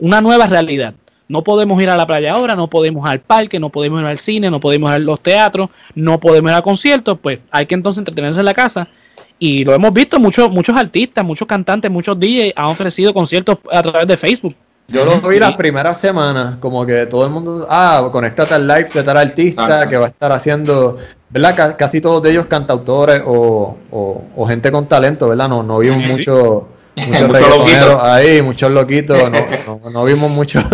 Una nueva realidad. No podemos ir a la playa ahora, no podemos al parque, no podemos ir al cine, no podemos ir a los teatros, no podemos ir a conciertos, pues hay que entonces entretenerse en la casa. Y lo hemos visto, muchos, muchos artistas, muchos cantantes, muchos DJs han ofrecido conciertos a través de Facebook. Yo lo vi las primeras semanas, como que todo el mundo, ah, conéctate al live de tal artista que va a estar haciendo, ¿verdad? casi todos de ellos cantautores o, o, gente con talento, ¿verdad? No, no vimos mucho, muchos ahí, muchos loquitos, no, no, no vimos mucho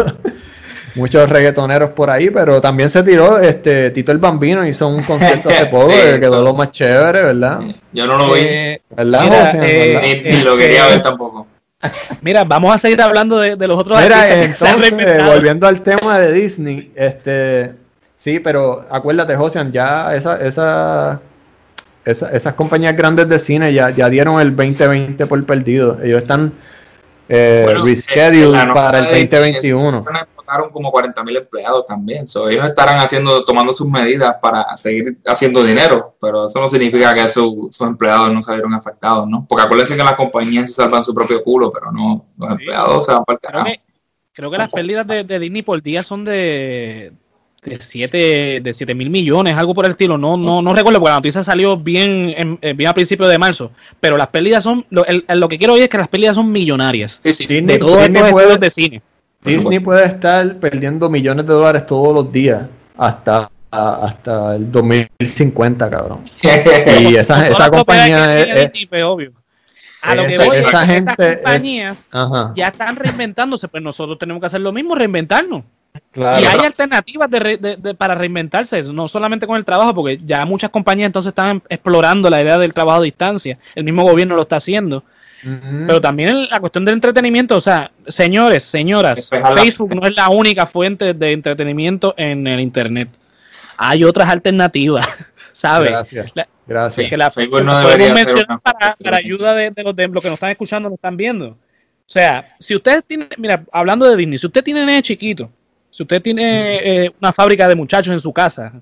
muchos reggaetoneros por ahí, pero también se tiró este Tito el Bambino, hizo un concierto hace poco, que quedó lo más chévere, ¿verdad? Yo no lo vi. Eh, ¿verdad, eh, Ni, lo quería ver tampoco. Mira, vamos a seguir hablando de, los otros Mira, entonces, volviendo al tema de Disney, este sí, pero acuérdate, Josian, ya esa, esa, esas compañías grandes de cine ya, ya dieron el 2020 por perdido. Ellos están eh, rescheduled para el 2021 como 40 mil empleados también. ellos estarán haciendo, tomando sus medidas para seguir haciendo dinero, pero eso no significa que sus empleados no salieron afectados, ¿no? Porque acuérdense que las compañías se salvan su propio culo, pero no, los empleados se van para el carajo. Creo que, las pérdidas de, Disney por día son de, de 7 de siete mil millones, algo por el estilo. No, no, no recuerdo porque la noticia salió bien, eh, bien a principios de marzo. Pero las pérdidas son, lo, lo que quiero oír es que las pérdidas son millonarias. de todos estos de cine. Disney puede estar perdiendo millones de dólares todos los días hasta hasta el 2050, cabrón. y esa, esa compañía es, obvio. A lo que voy esa gente esas compañías ya están reinventándose, pues nosotros tenemos que hacer lo mismo, reinventarnos. Y hay alternativas de, para reinventarse, no solamente con el trabajo, porque ya muchas compañías entonces están explorando la idea del trabajo a distancia. El mismo gobierno lo está haciendo. Pero también la cuestión del entretenimiento, o sea, señores, señoras, Facebook no es la única fuente de entretenimiento en el Internet. Hay otras alternativas, ¿sabes? Gracias. gracias. Que la Facebook no debería mencionar para, para, ayuda de, los, de los que nos están escuchando, nos están viendo. O sea, si ustedes tienen, mira, hablando de Disney, si usted tiene nene chiquito, si usted tiene eh, una fábrica de muchachos en su casa,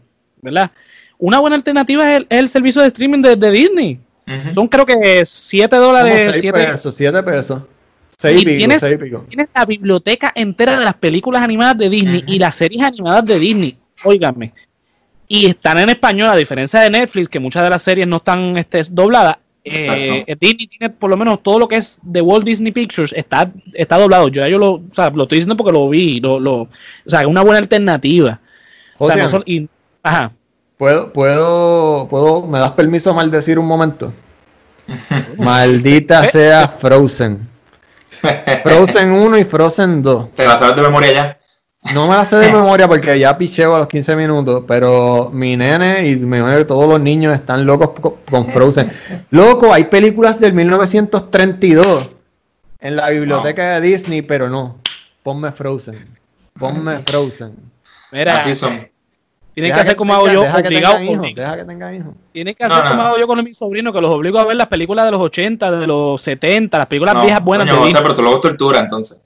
¿verdad? Una buena alternativa es el, servicio de streaming de Disney. Son creo que 7 dólares. 7 pesos, 7 pesos. 6 pico, tienes, tienes, la biblioteca entera de las películas animadas de Disney y las series animadas de Disney. Óigame. Y están en español, a diferencia de Netflix, que muchas de las series no están este, dobladas. Eh, Disney tiene por lo menos todo lo que es de Walt Disney Pictures está, está doblado. Yo, yo lo, o sea, lo estoy diciendo porque lo vi. Lo, lo, o sea, es una buena alternativa. O, sea, no son, y, ajá. ¿Puedo, puedo, puedo, me das permiso a maldecir un momento? Maldita sea Frozen. Frozen 1 y Frozen 2. ¿Te la sabes de memoria ya? No me la sé de memoria porque ya picheo a los 15 minutos, pero mi nene y me imagino que todos los niños están locos con Frozen. Loco, hay películas del 1932 en la biblioteca de Disney, pero no. Ponme Frozen. Ponme Frozen. Mira, así son. Tienen que hacer como hago yo, obligado Deja que tenga hijos. Tienen que hacer como hago yo con mis sobrinos, que los obligo a ver las películas de los 80, de los 70, las películas viejas buenas de Disney. pero tú luego tortura entonces.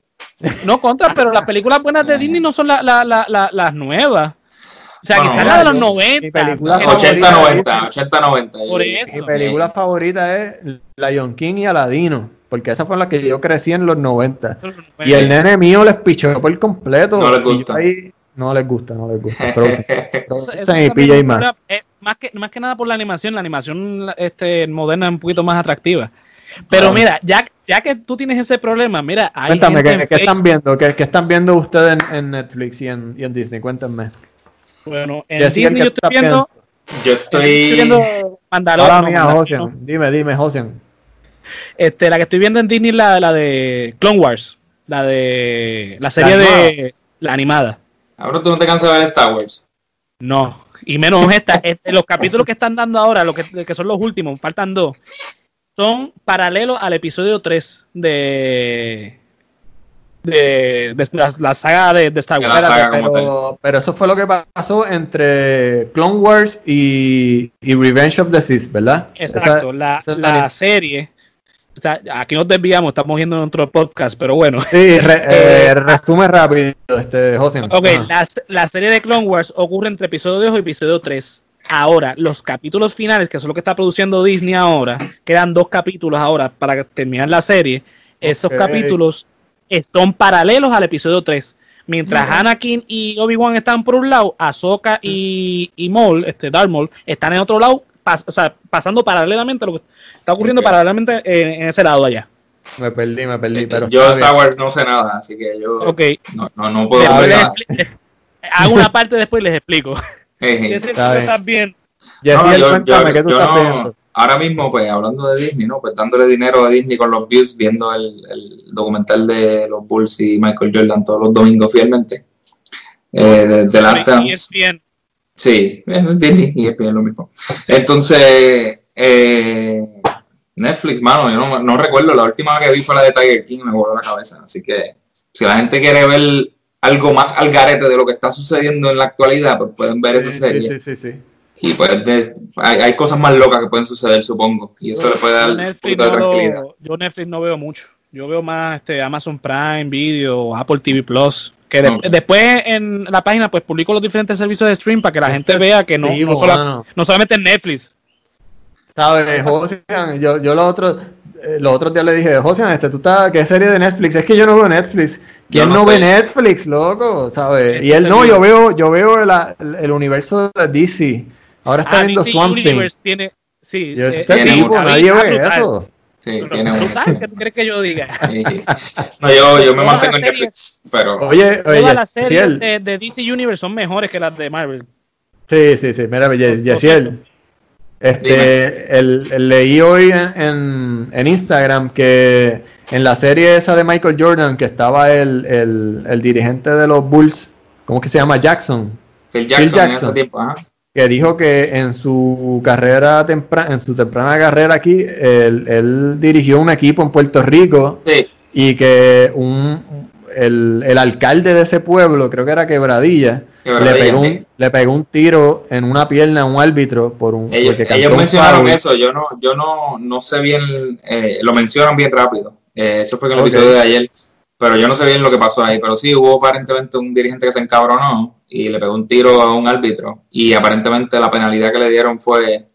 No contra, pero las películas buenas de Disney no son las nuevas. O sea, Bueno, quizás la de los mi 90. película pero- favorita- 80-90, 80-90. Por Y- eso. Mi película favorita es Lion King y Aladino, porque esa fue la que yo crecí en los 90. Y el nene mío les pichó por completo. No les y gusta. ahí- no les gusta, no les gusta. Pero, pero es PJ es más. eh, más que más que nada por la animación, la animación este moderna es un poquito más atractiva. Pero mira, ya, ya que tú tienes ese problema, mira, hay Cuéntame, gente ¿qué, en qué están viendo? ¿Qué, qué están viendo ustedes en, en Netflix y en, y en Disney? Cuéntenme. Bueno, en Disney yo estoy viendo, Yo estoy estoy. viendo Mandalorian, mía, Mandalorian, Josian. Dime, dime, Josian. Este, la que estoy viendo en Disney es la, la de Clone Wars, la de la serie de la animada. Ahora tú no te cansas de ver Star Wars. No, y menos esta. este, los capítulos que están dando ahora, los que, que son los últimos, faltan dos, son paralelos al episodio 3 de, de, de la, la saga de, de Star De Wars. la saga. Espérate, como pero, pero eso fue lo que pasó entre Clone Wars y, y Revenge of the Sith, ¿verdad? Exacto, Esa- la, esa es la la- serie. O sea, aquí nos desviamos, estamos viendo en otro podcast, pero bueno. Sí, re- eh, Eh, resume rápido, este, Josian. Ok, Ajá. la, la serie de Clone Wars ocurre entre episodio 2 y episodio 3. Ahora, los capítulos finales, que son lo que está produciendo Disney ahora, quedan dos capítulos ahora para terminar la serie. Esos capítulos son paralelos al episodio 3. Mientras. Anakin y Obi-Wan están por un lado, Ahsoka y, y Maul, este Darth Maul, están en otro lado, pas- o sea, pasando paralelamente a lo que está ocurriendo paralelamente en, en ese lado de allá. Me perdí, me perdí. Sí, pero yo Star. Wars no sé nada, así que yo Ok, no, no, no puedo hago una parte después y les explico. Jeje. ¿Qué estás viendo? No, yo- cuéntame, yo- ¿qué tú yo estás no- viendo? ahora mismo, pues hablando de Disney, ¿no? Pues dándole dinero a Disney con los views, viendo el, el documental de los Bulls y Michael Jordan todos los domingos fielmente. Eh, de, de Last Y Dance. es bien. Sí, es Disney y es lo mismo. Entonces, eh, Netflix, mano, yo no, no recuerdo, la última que vi fue la de Tiger King y me voló la cabeza. Así que si la gente quiere ver algo más al garete de lo que está sucediendo en la actualidad, pues pueden ver esa serie. sí, sí, sí, sí. Y pues de- hay, hay cosas más locas que pueden suceder, supongo. Y eso le puede dar Yo un poquito de tranquilidad. yo Netflix no veo mucho. Yo veo más este Amazon Prime Video, Apple TV Plus. Que de- después en la página pues publico los diferentes servicios de stream para que la gente vea que no, vivo, no, sola- mano. no solamente en Netflix. ¿Sabes, Josian? Yo, yo los otros, eh, los otros días le dije, Josian, este, ¿tú estás, qué serie de Netflix? Es que yo no veo Netflix. ¿Quién Yo no, no ve. Netflix, loco? ¿Sabes? Y él, no, yo veo, yo veo el, el universo de DC. Ahora está Ah, viendo DC Swamp Thing. Universe tiene. Sí, Yo, eh, este tiene tipo, una- nadie ve brutal. eso. Sí, tiene brutal, ¿qué tú crees que yo diga? Sí. No, yo, yo me Todas mantengo en Netflix, pero... Oye, Todas oye, las series de, de DC Universe son mejores que las de Marvel. Sí, sí, sí. Mira, Yesiel. Este, el, el- leí hoy en, en- en Instagram que en la serie esa de Michael Jordan, que estaba el, el, el dirigente de los Bulls, ¿cómo que se llama? Jackson. Phil Jackson, Phil en Jackson. ese tiempo, ajá. que dijo que en su carrera temprana, en su temprana carrera aquí, él, él dirigió un equipo en Puerto Rico Sí, y que un el, el alcalde de ese pueblo, creo que era Quebradilla, Quebradilla, le, pegó sí. un, le pegó un tiro en una pierna a un árbitro por un Ellos, mencionaron eso, yo no, yo no, no sé bien, eh, lo mencionan bien rápido. Eh, eso fue en el episodio de ayer, pero yo no sé bien lo que pasó ahí. Pero sí hubo aparentemente un dirigente que se encabronó y le pegó un tiro a un árbitro. Y aparentemente la penalidad que le dieron fue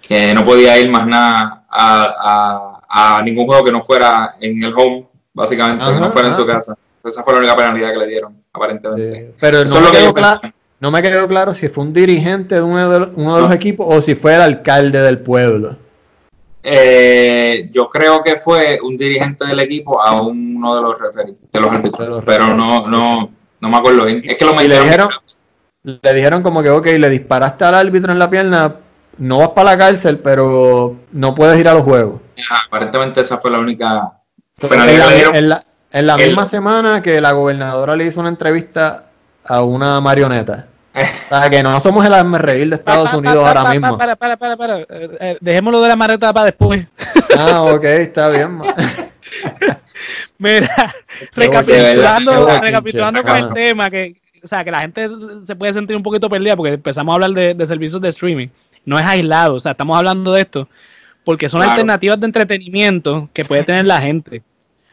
que no podía ir más nada a, a- a ningún juego que no fuera en el home, básicamente, que no fuera en su casa. Esa fue la única penalidad que le dieron, aparentemente. Sí, Pero Eso no es me, que quedó yo cla- pensé. no me quedó claro si fue un dirigente de uno de los, uno de los No. equipos o si fue el alcalde del pueblo. Eh, yo creo que fue un dirigente del equipo a uno de los referees, de los árbitros, De los pero no, no, no me acuerdo bien. Es que lo Y le mencionaron. dijeron, le dijeron como que, ok, le disparaste al árbitro en la pierna, no vas para la cárcel, pero no puedes ir a los juegos. Ah, Aparentemente esa fue la única En penalidad que le dieron. en la- en la El- misma semana que la gobernadora le hizo una entrevista a una marioneta. O sea, que no somos el reír de Estados Unidos ahora mismo. Para, para, para, para. Eh, eh, Dejémoslo de la marreta para después. Ah, ok, está bien. Mira, recapitulando, recapitulando con el tema, que, o sea, que la gente se puede sentir un poquito perdida porque empezamos a hablar de, de servicios de streaming. No es aislado, o sea, estamos hablando de esto porque son Claro. alternativas de entretenimiento que puede tener la gente.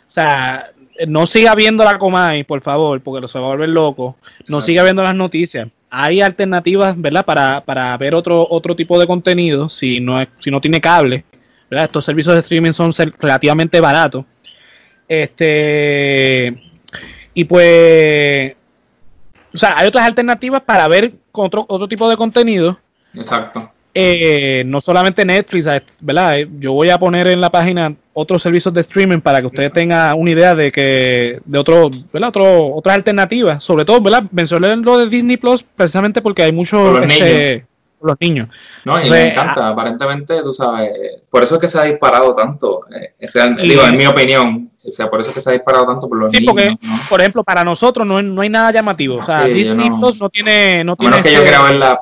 O sea, no siga viendo la Comay, por favor, porque se va a volver loco. No siga viendo las noticias. hay alternativas, ¿verdad? Para, para ver otro, otro tipo de contenido si no, si no tiene cable, ¿verdad? Estos servicios de streaming son relativamente baratos. Este, y pues, o sea, hay otras alternativas para ver otro, otro tipo de contenido. Exacto. Eh, no solamente Netflix, ¿verdad? Yo voy a poner en la página otros servicios de streaming para que ustedes tengan una idea de que de otro, ¿verdad? Otro, otras alternativas, sobre todo, ¿verdad? Mencioné lo de Disney Plus precisamente porque hay muchos este, los niños. No, y me encanta, aparentemente, tú sabes, por eso es que se ha disparado tanto, eh, digo, en mi opinión, o sea, por eso es que se ha disparado tanto por los sí, Porque, por ejemplo, para nosotros no, no hay nada llamativo. O sea, Disney no, no tiene. No tiene que yo quiera ver las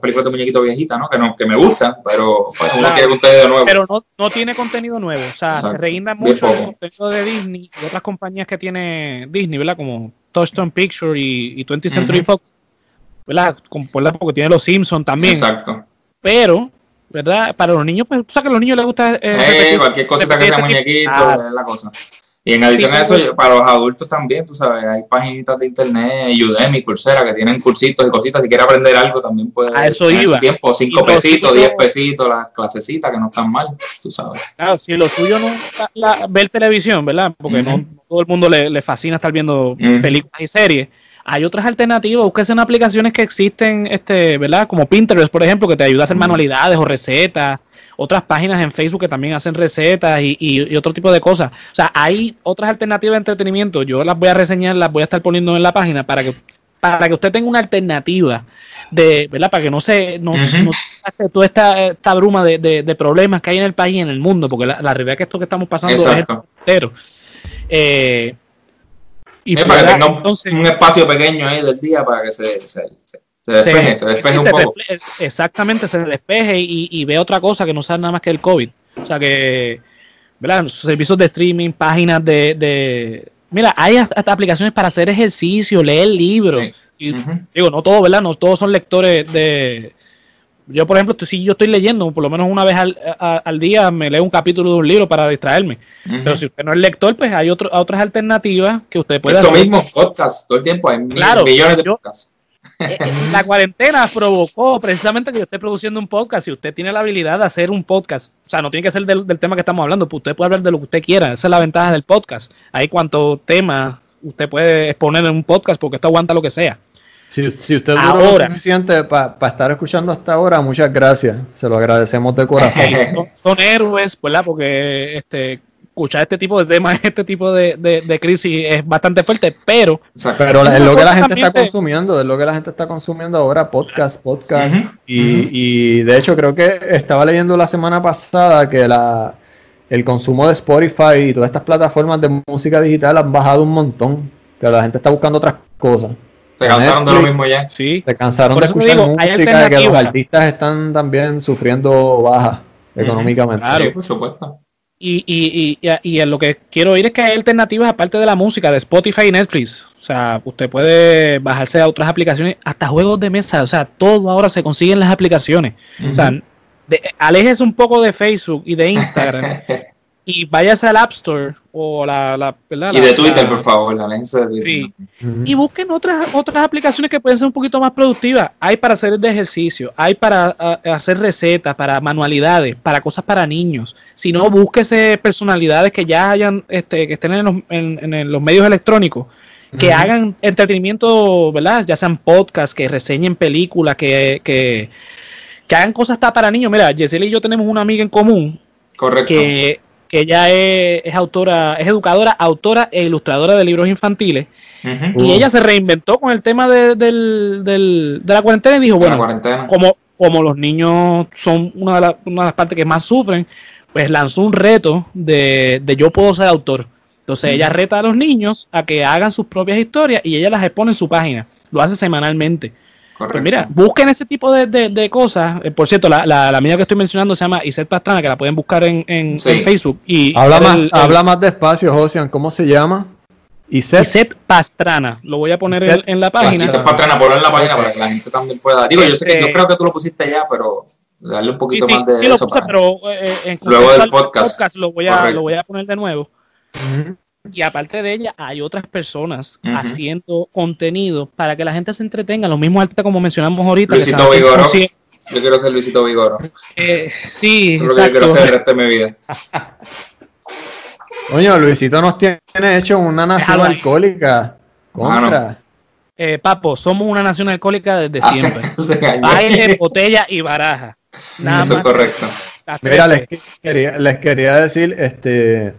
películas de muñequito viejita, ¿no? Que, no, que me gustan, pero bueno, uno quiere contenido nuevo. Pero no, no tiene contenido nuevo. O sea, se reguinda mucho el contenido de Disney y otras compañías que tiene Disney, ¿verdad? Como Touchstone Picture y, y 20th Century Fox ¿verdad? Porque tiene los Simpsons también. Exacto. Pero, ¿verdad? Para los niños, pues, tú sabes que a los niños les gusta. Eh, eh cualquier cosita que sea muñequito, es la cosa. Y en adición a eso, para los adultos también, tú sabes, hay páginas de internet, Udemy, Coursera, que tienen cursitos y cositas. Si quieres aprender algo, también puedes. A eso iba. tiempo, cinco pesitos, diez pesitos, las clasecitas que no están mal, tú sabes. Claro, si lo tuyo no la, ver televisión, ¿verdad? Porque no todo el mundo le, le fascina estar viendo películas y series hay otras alternativas, búsquese en aplicaciones que existen, este, ¿verdad? Como Pinterest, por ejemplo, que te ayuda a hacer manualidades o recetas, otras páginas en Facebook que también hacen recetas y, otro tipo de cosas. O sea, hay otras alternativas de entretenimiento, yo las voy a reseñar, las voy a estar poniendo en la página para que para que usted tenga una alternativa de, ¿verdad? Para que no se no, toda esta, esta bruma de, problemas que hay en el país y en el mundo, porque la, realidad es que esto que estamos pasando es entero. Eh, y para que tenga un, espacio pequeño ahí del día para que se, se, despeje, se, despeje un poco. exactamente, se despeje y, y ve otra cosa que no sea nada más que el COVID. O sea que, ¿verdad? Servicios de streaming, páginas de, de... Mira, hay hasta aplicaciones para hacer ejercicio, leer libros. Digo, no todos, ¿verdad? No todos son lectores de, yo, por ejemplo, si yo estoy leyendo, por lo menos una vez al, día me leo un capítulo de un libro para distraerme. Pero si usted no es lector, pues hay otro, otras alternativas que usted puede Esto mismo, podcast, todo el tiempo hay millones de podcasts. Eh, eh, la cuarentena provocó precisamente que yo esté produciendo un podcast. Si usted tiene la habilidad de hacer un podcast, o sea, no tiene que ser del, tema que estamos hablando, pues usted puede hablar de lo que usted quiera. Esa es la ventaja del podcast. Hay cuanto tema usted puede exponer en un podcast porque esto aguanta lo que sea. Si, usted duró lo suficiente para estar escuchando hasta ahora, muchas gracias. Se lo agradecemos de corazón. son, héroes, ¿verdad? Porque este, escuchar este tipo de temas, este tipo de, de, crisis es bastante fuerte, pero... Pero es lo que la gente está consumiendo, es lo que la gente está consumiendo ahora, podcast, podcast. y, y de hecho creo que estaba leyendo la semana pasada que la, el consumo de Spotify y todas estas plataformas de música digital han bajado un montón, que la gente está buscando otras cosas. Se cansaron de lo mismo ya. Sí. Se cansaron de escuchar música, de que los artistas están también sufriendo bajas económicamente. Claro, por supuesto. Y, y, y, y, lo que quiero oír es que hay alternativas aparte de la música, de Spotify y Netflix. O sea, usted puede bajarse a otras aplicaciones, hasta juegos de mesa. O sea, todo ahora se consigue en las aplicaciones. O sea, de, alejes un poco de Facebook y de Instagram y vayas al App Store o la, la, y de Twitter por favor la lente de sí. y busquen otras otras aplicaciones que pueden ser un poquito más productivas. Hay para hacer de ejercicio hay para hacer recetas para manualidades para cosas para niños. Si no búsquese personalidades que ya hayan este que estén en los, en, los medios electrónicos que hagan entretenimiento verdad ya sean podcasts que reseñen películas que, que que hagan cosas hasta para niños. Mira Yesel y yo tenemos una amiga en común Correcto. que que ella es, autora, es educadora, autora e ilustradora de libros infantiles. Y ella se reinventó con el tema de, de la cuarentena y dijo, bueno, como, como los niños son una de, una de, las partes que más sufren, pues lanzó un reto de, de yo puedo ser autor. Entonces ella reta a los niños a que hagan sus propias historias y ella las expone en su página. Lo hace semanalmente. Pues mira, busquen ese tipo de, cosas. Eh, por cierto, la, la, amiga que estoy mencionando se llama Iset Pastrana, que la pueden buscar en, en, Facebook. Y habla, más, habla más despacio, Josian. ¿Cómo se llama? Iset, Pastrana. Lo voy a poner en, la página. Iset Pastrana, ponlo en la página para que la gente también pueda. Digo, yo sé que yo este, creo que tú lo pusiste ya, pero darle un poquito más de sí, eso. Lo puse, pero eh, en luego del podcast. lo, voy a, lo voy a poner de nuevo. Y aparte de ella, hay otras personas haciendo contenido para que la gente se entretenga. Los mismos artistas, como mencionamos ahorita. Luisito Vigoro. Yo quiero ser Luisito Vigoro. Eh, sí, Eso es lo que yo quiero hacer el resto de mi vida. Coño, Luisito nos tiene hecho una nación alcohólica. Contra. Eh, papo, somos una nación alcohólica desde siempre. Baile, botella y baraja. Nada Eso es correcto. Mira, les quería, les quería decir, este,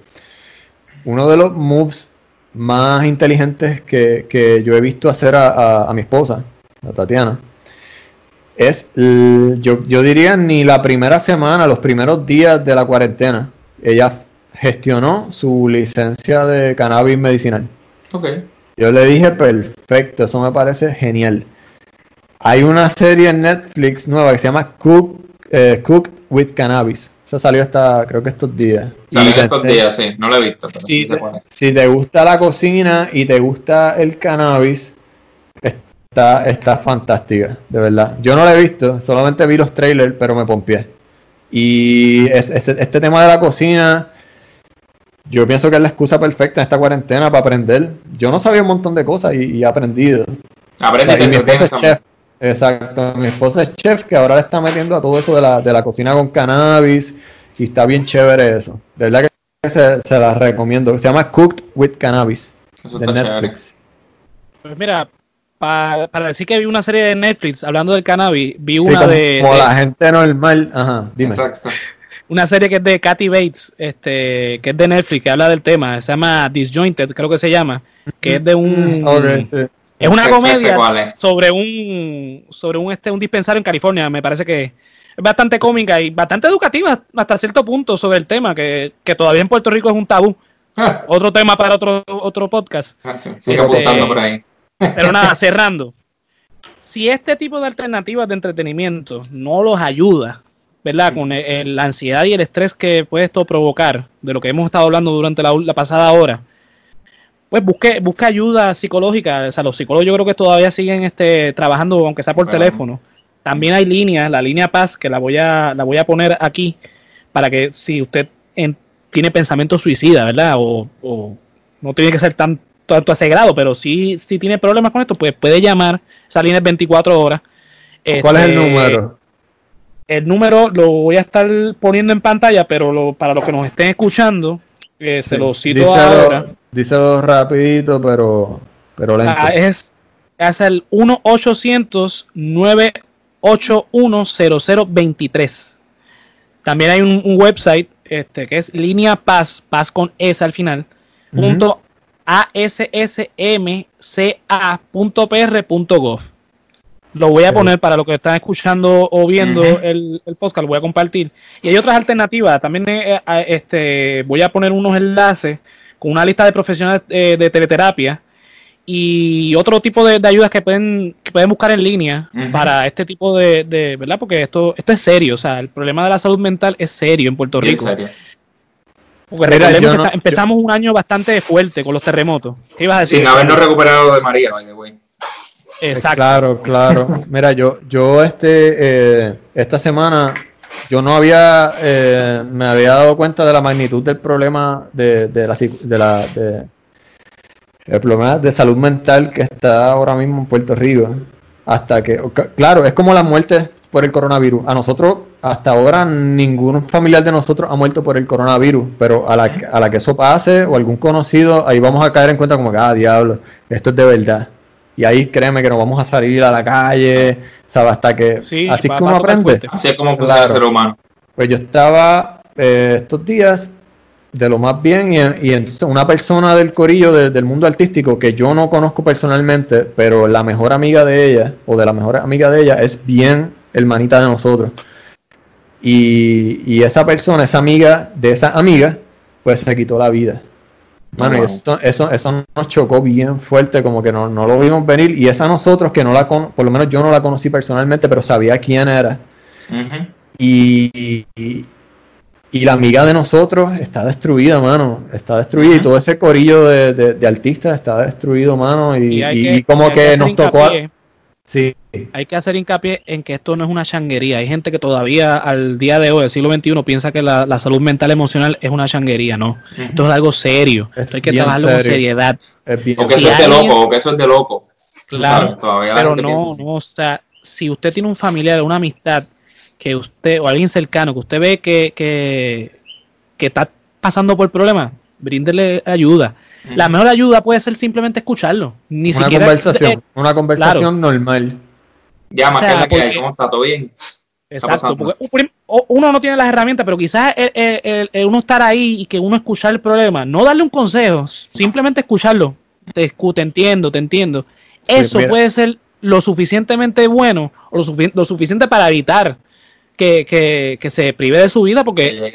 uno de los moves más inteligentes que, yo he visto hacer a, mi esposa, a Tatiana, es, yo, yo diría, ni la primera semana, los primeros días de la cuarentena, ella gestionó su licencia de cannabis medicinal. Ok. Yo le dije, perfecto, eso me parece genial. Hay una serie en Netflix nueva que se llama Cook, eh, Cooked with Cannabis. Eso salió hasta, creo que estos días. Salió estos días, sí. No lo he visto. Pero si, te, si te gusta la cocina y te gusta el cannabis, está, está fantástica, de verdad. Yo no la he visto, solamente vi los trailers, pero me pompié. Y este, este tema de la cocina yo pienso que es la excusa perfecta en esta cuarentena para aprender. Yo no sabía un montón de cosas y, he aprendido. Aprende mi esposa es chef. Exacto, mi esposa es chef que ahora le está metiendo a todo eso de la, de la cocina con cannabis y está bien chévere eso. De verdad que se, se la recomiendo. Se llama Cooked with Cannabis de Netflix. Pues mira, para, para, decir que vi una serie de Netflix hablando del cannabis, vi una de. Como la gente normal, ajá, dime. Exacto una serie que es de Kathy Bates, este, que es de Netflix, que habla del tema, se llama Disjointed, creo que se llama, que es de un es una comedia sobre un sobre un este un dispensario en California, me parece que es bastante cómica y bastante educativa hasta cierto punto sobre el tema que, todavía en Puerto Rico es un tabú. Ah. Otro tema para otro otro podcast. Ah, sigue apuntando por ahí. Pero nada, cerrando. Si este tipo de alternativas de entretenimiento no los ayuda ¿verdad? Con la ansiedad y el estrés que puede esto provocar, de lo que hemos estado hablando durante la, pasada hora, pues busque, busque ayuda psicológica. O sea, los psicólogos yo creo que todavía siguen este, trabajando, aunque sea por teléfono. También hay líneas, la línea Paz, que la voy a, la voy a poner aquí, para que si usted tiene pensamiento suicida, ¿verdad? O, no tiene que ser tan, tanto a ese grado, pero si, si tiene problemas con esto, pues puede llamar. Esa línea es 24 horas. ¿Cuál es el este, número? El número lo voy a estar poniendo en pantalla, pero para los que nos estén escuchando, eh, se lo cito ahora. Díselo rapidito, pero, pero lento. Ah, es, es el 1-800-981-0023. También hay un, website este, que es línea paz, paz con S al final, punto assmca.pr.gov. Lo voy a poner para los que están escuchando o viendo el, podcast, lo voy a compartir. Y hay otras alternativas. También eh, eh, este, voy a poner unos enlaces con una lista de profesionales eh, de teleterapia y otro tipo de, ayudas que pueden, que pueden buscar en línea para este tipo de, ¿verdad? Porque esto, esto es serio, o sea, el problema de la salud mental es serio en Puerto Rico. Porque empezamos un año bastante fuerte con los terremotos. ¿Qué ibas a decir? Sin habernos recuperado de María, by the Exacto. Claro, claro. Mira, yo, yo este, eh, esta semana, yo no había, eh, me había dado cuenta de la magnitud del problema de, de la, de la de, el problema de salud mental que está ahora mismo en Puerto Rico. Hasta que, claro, es como la muerte por el coronavirus. A nosotros, hasta ahora, ningún familiar de nosotros ha muerto por el coronavirus, pero a la, a la que eso pase o algún conocido, ahí vamos a caer en cuenta como que, ah, diablo, esto es de verdad. Y ahí créeme que nos vamos a salir a la calle, ¿sabes? Hasta que... Sí, así es como aprende. Así es como funciona el ser humano. Pues yo estaba eh, estos días de lo más bien y, entonces una persona del corillo del mundo artístico que yo no conozco personalmente, pero la mejor amiga de ella o de la mejor amiga de ella es bien hermanita de nosotros. Y, y esa persona, esa amiga de esa amiga, pues se quitó la vida. Bueno, eso, eso, eso nos chocó bien fuerte, como que no, no lo vimos venir. Y esa nosotros, que no la con, por lo menos yo no la conocí personalmente, pero sabía quién era. y, y, la amiga de nosotros está destruida, mano. Está destruida. Y todo ese corillo de, de, artistas está destruido, mano. Y, como que nos tocó. Sí. Hay que hacer hincapié en que esto no es una changuería. Hay gente que todavía al día de hoy, el siglo XXI, piensa que la, salud mental emocional es una changuería. No, esto es algo serio. esto hay que trabajarlo con seriedad. o que eso es de loco, o que eso es de loco. Claro, pero no, no, o sea, si usted tiene un familiar, una amistad que usted, o alguien cercano, que usted ve que, que, que está pasando por problemas, bríndele ayuda. La mejor ayuda puede ser simplemente escucharlo. Ni una conversación, una conversación normal. Llama, que es la que hay, ¿cómo está? ¿Todo bien? Exacto, porque uno no tiene las herramientas, pero quizás el, uno estar ahí y que uno escuchar el problema, no darle un consejo, simplemente escucharlo. Te, te entiendo, te entiendo. Eso puede ser lo suficientemente bueno o lo, lo suficiente para evitar que, se prive de su vida, porque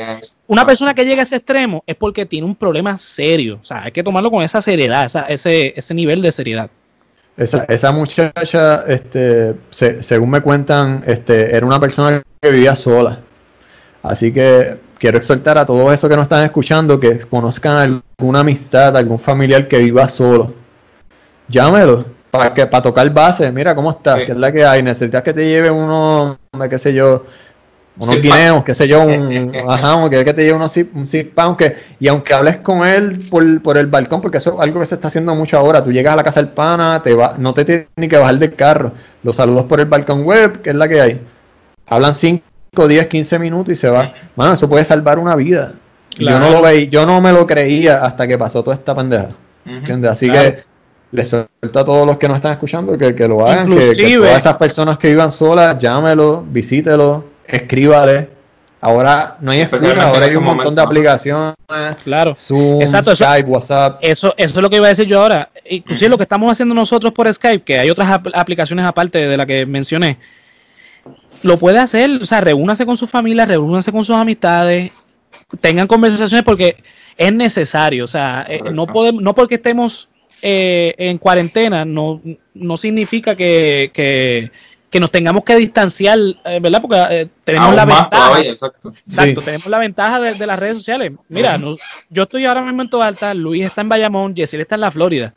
una persona que llega a ese extremo es porque tiene un problema serio. O sea, hay que tomarlo con esa seriedad, ese, ese nivel de seriedad. Esa, esa muchacha, este, según me cuentan, este, era una persona que vivía sola. Así que quiero exhortar a todos esos que nos están escuchando que conozcan alguna amistad, algún familiar que viva solo. Llámelo para que para tocar base. Mira cómo estás, que es la que hay. Necesitas que te lleve uno, qué sé yo, unos guineos, qué sé yo, un, ajá, que, que te lleve unos un zip, aunque, y aunque hables con él por, por, el balcón, porque eso es algo que se está haciendo mucho ahora, tú llegas a la casa del pana, te va, no te tienes ni que bajar del carro, los saludos por el balcón web, que es la que hay. Hablan 5, 10, 15 minutos y se va. Bueno, eso puede salvar una vida. Yo no lo veía, yo no me lo creía hasta que pasó toda esta pendeja. Así que les suelto a todos los que nos están escuchando que, que lo hagan, que, que, todas esas personas que vivan solas, llámelo, visítelo, escríbale. Ahora no hay excusa, ahora hay un montón de aplicaciones. Claro. Zoom, Skype, WhatsApp. Eso, eso es lo que iba a decir yo ahora. Inclusive lo que estamos haciendo nosotros por Skype, que hay otras aplicaciones aparte de la que mencioné, lo puede hacer. O sea, reúnase con su familia, reúnase con sus amistades, tengan conversaciones porque es necesario. O sea, eh, no podemos, no porque estemos eh, en cuarentena, no, no significa que que nos tengamos que distanciar, eh, ¿verdad? Porque eh, tenemos la ventaja. exacto. tenemos la ventaja de, las redes sociales. Mira, yo estoy ahora mismo en Alta, Luis está en Bayamón, Jessy está en la Florida.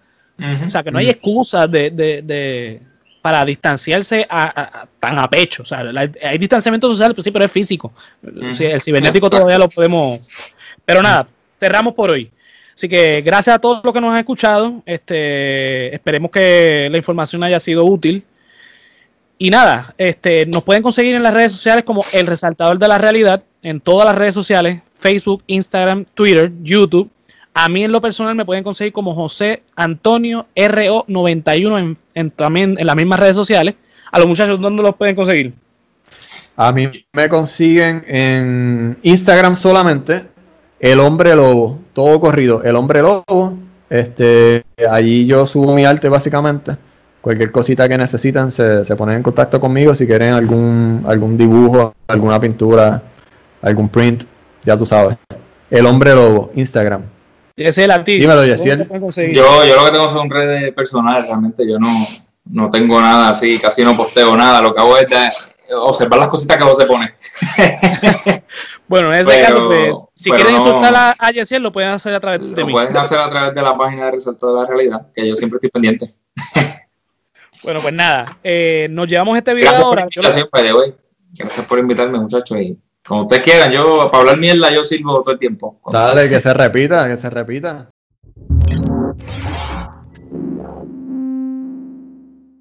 O sea, que no hay excusa de, de, para distanciarse a, tan a pecho. O sea, hay distanciamiento social, pues sí, pero es físico. El cibernético todavía lo podemos. Pero nada, cerramos por hoy. Así que gracias a todos los que nos han escuchado. Este, esperemos que la información haya sido útil. Y nada, este, nos pueden conseguir en las redes sociales como El Resaltador de la Realidad, en todas las redes sociales, Facebook, Instagram, Twitter, YouTube. A mí en lo personal me pueden conseguir como José Antonio RO91 en, también en las mismas redes sociales. A los muchachos, ¿dónde los pueden conseguir? A mí me consiguen en Instagram solamente, El Hombre Lobo, todo corrido, El Hombre Lobo. Este, allí yo subo mi arte básicamente cualquier cosita que necesitan se, se, ponen en contacto conmigo si quieren algún, algún dibujo, alguna pintura, algún print, ya tú sabes. El hombre lobo, Instagram. Ese es el Dímelo, Yo, yo lo que tengo son redes personales, realmente yo no, no tengo nada así, casi no posteo nada, lo que hago es observar las cositas que se pone. bueno, en ese caso, pues, si quieren insultar a, a Yesiel, lo pueden hacer a través de Lo pueden hacer a través de la página de Resalto de la Realidad, que yo siempre estoy pendiente. Bueno, pues nada, eh, nos llevamos este video Gracias ahora. Por invitación, de hoy. Gracias por invitarme, muchachos. Y como ustedes quieran, yo para hablar mierda, yo sirvo todo el tiempo. Dale, que se repita, que se repita.